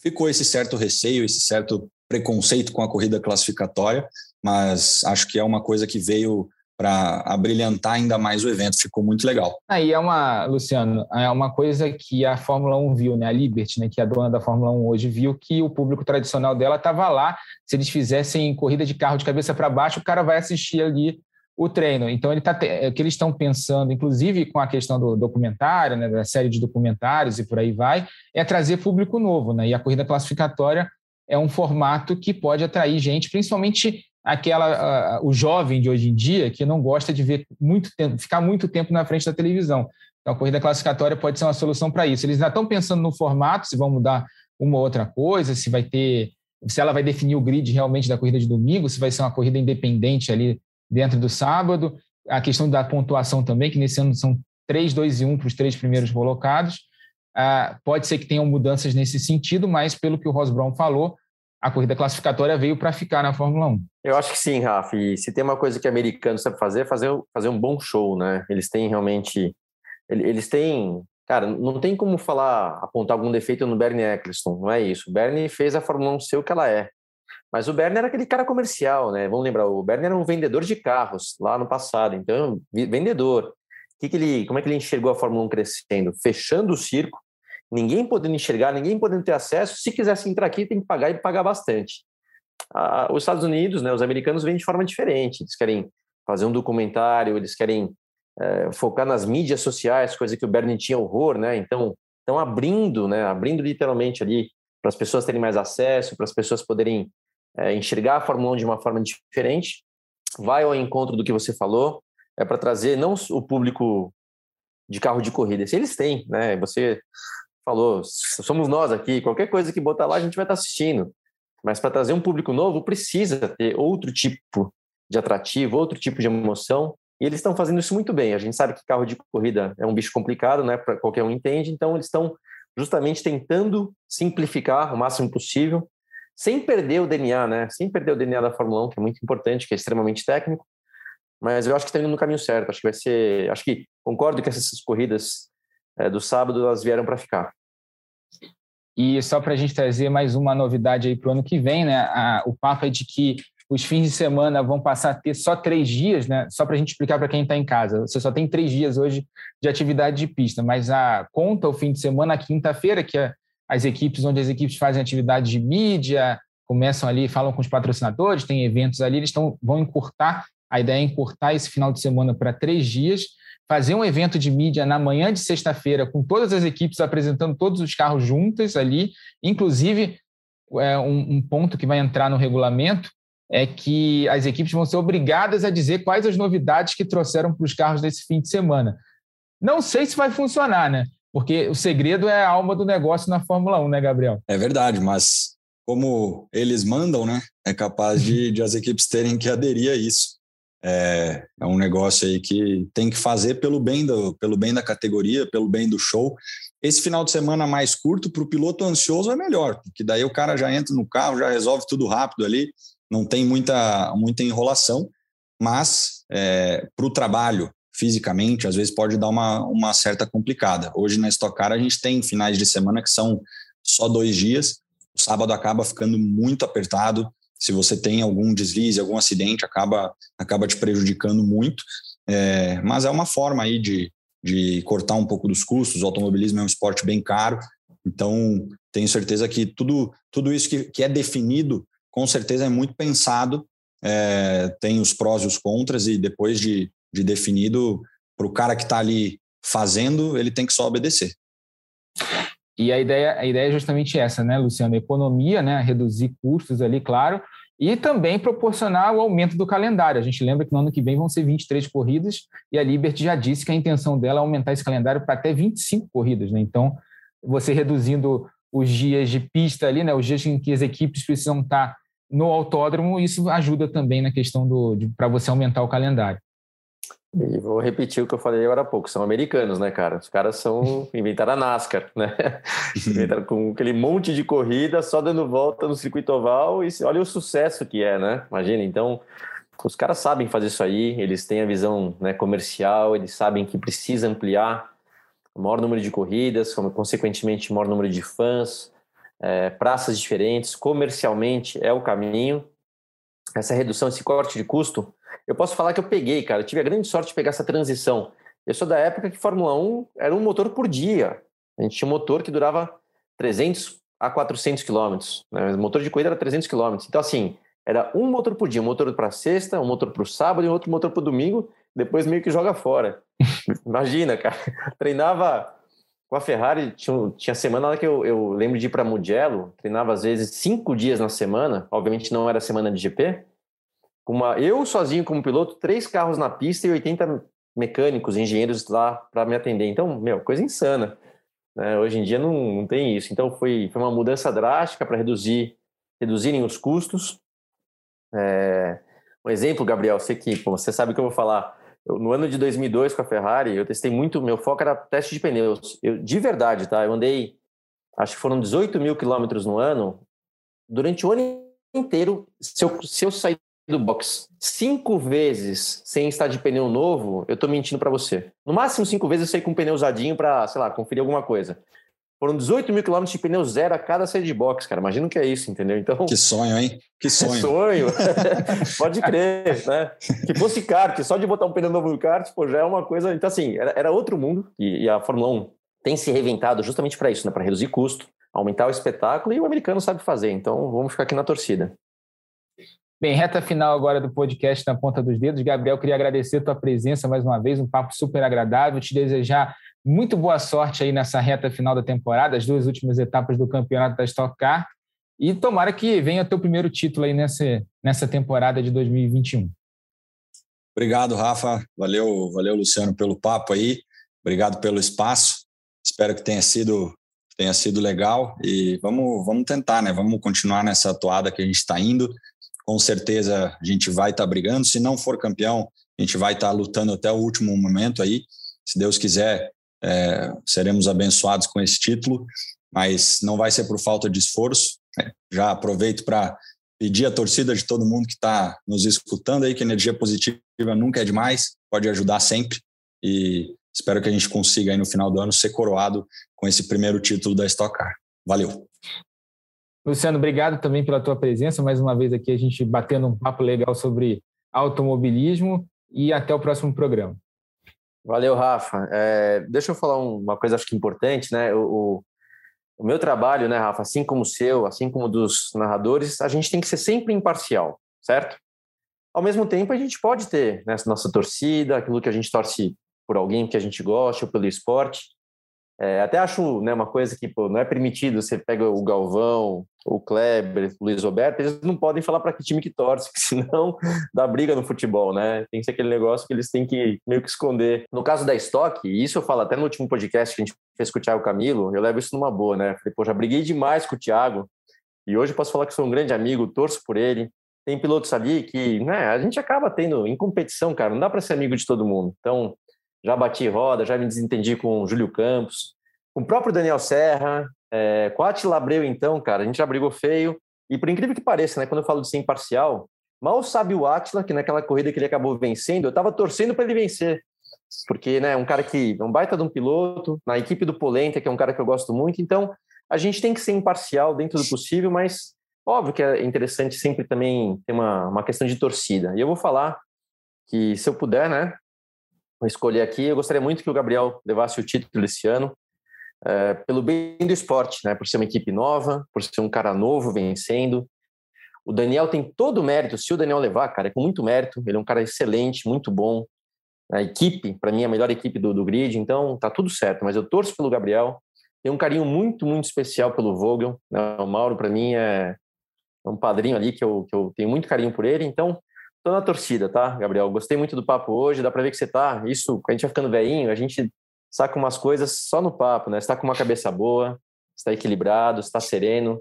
ficou esse certo receio, esse certo preconceito com a corrida classificatória, mas acho que é uma coisa que veio para abrilhantar ainda mais o evento. Ficou muito legal.
Aí é uma, Luciano, é uma coisa que a Fórmula 1 viu, né? A Liberty, né, que é a dona da Fórmula 1 hoje, viu que o público tradicional dela estava lá. Se eles fizessem corrida de carro de cabeça para baixo, o cara vai assistir ali o treino. Então, ele tá, é, o que eles estão pensando, inclusive com a questão do documentário, né, da série de documentários e por aí vai, é trazer público novo. Né? E a corrida classificatória é um formato que pode atrair gente, principalmente aquela uh, o jovem de hoje em dia que não gosta de ver muito tempo, ficar muito tempo na frente da televisão. Então, a corrida classificatória pode ser uma solução para isso. Eles já estão pensando no formato, se vão mudar uma ou outra coisa, se vai ter, se ela vai definir o grid realmente da corrida de domingo, se vai ser uma corrida independente ali dentro do sábado. A questão da pontuação também, que nesse ano são 3, 2 e 1 para os três primeiros colocados. Uh, pode ser que tenham mudanças nesse sentido, mas pelo que o Ross Brown falou, a corrida classificatória veio para ficar na Fórmula 1.
Eu acho que sim, Rafa. E se tem uma coisa que americano sabe fazer, é fazer, fazer um bom show, né? Eles têm realmente. Eles têm. Cara, não tem como falar, apontar algum defeito no Bernie Eccleston, não é isso. O Bernie fez a Fórmula 1 ser o que ela é. Mas o Bernie era aquele cara comercial, né? Vamos lembrar, o Bernie era um vendedor de carros lá no passado, então, vendedor. Que que ele, como é que ele enxergou a Fórmula 1 crescendo? Fechando o circo, ninguém podendo enxergar, ninguém podendo ter acesso. Se quisesse entrar aqui, tem que pagar e pagar bastante. Ah, os Estados Unidos, né, os americanos vêm de forma diferente. Eles querem fazer um documentário, eles querem é, focar nas mídias sociais, coisa que o Bernie tinha horror, né? Então, estão abrindo, né? Abrindo literalmente ali para as pessoas terem mais acesso, para as pessoas poderem é, enxergar a Fórmula 1 de uma forma diferente. Vai ao encontro do que você falou, é para trazer não o público de carro de corrida, se eles têm, né? Você falou, somos nós aqui, qualquer coisa que botar lá a gente vai estar assistindo. Mas para trazer um público novo precisa ter outro tipo de atrativo, outro tipo de emoção. E eles estão fazendo isso muito bem. A gente sabe que carro de corrida é um bicho complicado, né? Para qualquer um entende. Então eles estão justamente tentando simplificar o máximo possível, sem perder o DNA, né? Sem perder o DNA da Fórmula 1, que é muito importante, que é extremamente técnico. Mas eu acho que está indo no caminho certo. Acho que vai ser. Acho que concordo que essas corridas é, do sábado elas vieram para ficar.
E só para a gente trazer mais uma novidade aí para o ano que vem, né? A, o papo é de que os fins de semana vão passar a ter só três dias, né? Só para a gente explicar para quem está em casa. Você só tem três dias hoje de atividade de pista, mas a conta o fim de semana, quinta-feira, que é as equipes onde as equipes fazem atividade de mídia, começam ali, falam com os patrocinadores, tem eventos ali, eles tão, vão encurtar. A ideia é encurtar esse final de semana para três dias fazer um evento de mídia na manhã de sexta-feira com todas as equipes apresentando todos os carros juntas ali, inclusive é, um, um, ponto que vai entrar no regulamento é que as equipes vão ser obrigadas a dizer quais as novidades que trouxeram para os carros desse fim de semana. Não sei se vai funcionar, né? Porque o segredo é a alma do negócio na Fórmula 1, né, Gabriel?
É verdade, mas como eles mandam, né? É capaz de, de as equipes terem que aderir a isso. É, é, um negócio aí que tem que fazer pelo bem, do, pelo bem da categoria, pelo bem do show. Esse final de semana mais curto para o piloto ansioso é melhor, porque daí o cara já entra no carro, já resolve tudo rápido ali, não tem muita, muita enrolação, mas é, para o trabalho, fisicamente, às vezes pode dar uma, uma certa complicada. Hoje na Stock Car a gente tem finais de semana que são só dois dias, o sábado acaba ficando muito apertado, se você tem algum deslize, algum acidente, acaba, acaba te prejudicando muito. É, mas é uma forma aí de, de cortar um pouco dos custos. O automobilismo é um esporte bem caro, então tenho certeza que tudo, tudo isso que, que é definido, com certeza é muito pensado, é, tem os prós e os contras, e depois de, de definido, para o cara que está ali fazendo, ele tem que só obedecer.
E a ideia, a ideia é justamente essa, né, Luciano? Economia, né? Reduzir custos ali, claro, e também proporcionar o aumento do calendário. A gente lembra que no ano que vem vão ser 23 corridas, e a Liberty já disse que a intenção dela é aumentar esse calendário para até 25 corridas, né? Então, você reduzindo os dias de pista ali, né? Os dias em que as equipes precisam estar no autódromo, isso ajuda também na questão do para você aumentar o calendário.
E vou repetir o que eu falei agora há pouco, são americanos, né, cara? Os caras são <laughs> inventaram a NASCAR, né? <laughs> inventaram com aquele monte de corrida, só dando volta no circuito oval e olha o sucesso que é, né? Imagina, então os caras sabem fazer isso aí, eles têm a visão né, comercial, eles sabem que precisa ampliar o maior número de corridas, consequentemente o maior número de fãs, é, praças diferentes, comercialmente é o caminho. Essa redução, esse corte de custo eu posso falar que eu peguei, cara. Eu tive a grande sorte de pegar essa transição. Eu sou da época que Fórmula 1 era um motor por dia. A gente tinha um motor que durava 300 a 400 quilômetros. Né? O motor de corrida era 300 quilômetros. Então, assim, era um motor por dia. Um motor para sexta, um motor para o sábado e outro motor para o domingo. Depois meio que joga fora. <laughs> Imagina, cara. Treinava com a Ferrari, tinha, tinha semana lá que eu, eu lembro de ir para Mugello, treinava às vezes cinco dias na semana, obviamente não era semana de GP, com uma, eu sozinho como piloto, três carros na pista e 80 mecânicos, engenheiros lá para me atender. Então, meu, coisa insana. Né? Hoje em dia não, não tem isso. Então, foi, foi uma mudança drástica para reduzir reduzirem os custos. É, um exemplo, Gabriel, sei que pô, você sabe o que eu vou falar. Eu, no ano de 2002 com a Ferrari, eu testei muito, meu foco era teste de pneus. Eu, de verdade, tá? Eu andei, acho que foram 18 mil quilômetros no ano. Durante o ano inteiro, se eu, se eu sair do box cinco vezes sem estar de pneu novo, eu tô mentindo para você. No máximo cinco vezes eu saí com um pneu usadinho para, sei lá, conferir alguma coisa. Foram 18 mil quilômetros de pneu zero a cada saída de box, cara. Imagina o que é isso, entendeu?
Então. Que sonho, hein? Que <laughs> sonho.
sonho. <laughs> Pode crer, né? Que fosse kart, só de botar um pneu novo no kart, pô, já é uma coisa. Então, assim, era, era outro mundo. E, e, a Fórmula 1 tem se reinventado justamente para isso, né? Para reduzir custo, aumentar o espetáculo e o americano sabe fazer. Então, vamos ficar aqui na torcida.
Bem, reta final agora do podcast na ponta dos dedos. Gabriel, queria agradecer a tua presença mais uma vez, um papo super agradável, te desejar muito boa sorte aí nessa reta final da temporada, as duas últimas etapas do campeonato da Stock Car. E tomara que venha teu primeiro título aí nessa, nessa temporada de 2021.
Obrigado, Rafa. Valeu, valeu, Luciano, pelo papo aí. Obrigado pelo espaço. Espero que tenha sido tenha sido legal e vamos vamos tentar, né? Vamos continuar nessa toada que a gente está indo. Com certeza a gente vai estar tá brigando. Se não for campeão, a gente vai estar tá lutando até o último momento aí. Se Deus quiser, é, seremos abençoados com esse título, mas não vai ser por falta de esforço. É, já aproveito para pedir a torcida de todo mundo que está nos escutando aí que energia positiva nunca é demais, pode ajudar sempre e espero que a gente consiga aí no final do ano ser coroado com esse primeiro título da Stock Car. Valeu.
Luciano, obrigado também pela tua presença. Mais uma vez aqui a gente batendo um papo legal sobre automobilismo e até o próximo programa.
Valeu, Rafa. É, deixa eu falar uma coisa acho que importante, né? O, o, meu trabalho, né, Rafa, assim como o seu, assim como dos narradores, a gente tem que ser sempre imparcial, certo? Ao mesmo tempo, a gente pode ter né, nossa torcida, aquilo que a gente torce por alguém que a gente gosta ou pelo esporte, é, até acho né, uma coisa que pô, não é permitido, você pega o Galvão, o Kleber, o Luiz Roberto, eles não podem falar para que time que torce, <laughs> porque senão dá briga no futebol, né? Tem que ser aquele negócio que eles têm que meio que esconder. No caso da Stock, e isso eu falo até no último podcast que a gente fez com o Thiago Camilo, eu levo isso numa boa, né? Falei, pô, já briguei demais com o Thiago, e hoje eu posso falar que sou um grande amigo, torço por ele. Tem pilotos ali que, né, a gente acaba tendo, em competição, cara, não dá para ser amigo de todo mundo. Então, já bati roda, já me desentendi com o Júlio Campos, com o próprio Daniel Serra, é, com a Atila Abreu, então, cara, a gente já brigou feio. E por incrível que pareça, né, quando eu falo de ser imparcial, mal sabe o Atila que naquela corrida que ele acabou vencendo, eu estava torcendo para ele vencer. Porque, né, um cara que é um baita de um piloto, na equipe do Polenta, que é um cara que eu gosto muito, então a gente tem que ser imparcial dentro do possível, mas óbvio que é interessante sempre também ter uma, uma questão de torcida. E eu vou falar que, se eu puder, né, escolher aqui. Eu gostaria muito que o Gabriel levasse o título esse ano, é, pelo bem do esporte, né? Por ser uma equipe nova, por ser um cara novo vencendo. O Daniel tem todo o mérito. Se o Daniel levar, cara, é com muito mérito. Ele é um cara excelente, muito bom. A equipe, para mim, é a melhor equipe do, do grid, então tá tudo certo. Mas eu torço pelo Gabriel. Tenho um carinho muito, muito especial pelo Vogel. Né? O Mauro, para mim, é, é um padrinho ali que eu, que eu tenho muito carinho por ele. Então, Tô na torcida, tá, Gabriel? Gostei muito do papo hoje, dá para ver que você tá. Isso, a gente vai ficando velhinho, a gente saca umas coisas só no papo, né? Você tá com uma cabeça boa, está equilibrado, está sereno.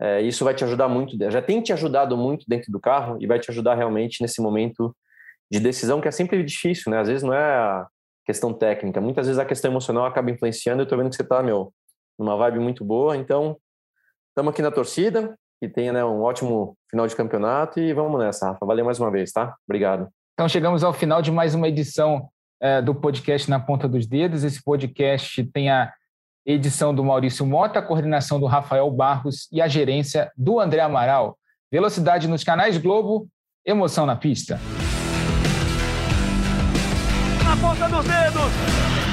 É, isso vai te ajudar muito, já tem te ajudado muito dentro do carro e vai te ajudar realmente nesse momento de decisão que é sempre difícil, né? Às vezes não é a questão técnica, muitas vezes a questão emocional acaba influenciando. Eu tô vendo que você tá, meu, numa vibe muito boa, então estamos aqui na torcida, que tenha né, um ótimo final de campeonato e vamos nessa, Rafa. Valeu mais uma vez, tá? Obrigado.
Então chegamos ao final de mais uma edição é, do podcast Na Ponta dos Dedos. Esse podcast tem a edição do Maurício Mota, a coordenação do Rafael Barros e a gerência do André Amaral. Velocidade nos canais Globo, emoção na pista.
Na ponta dos dedos!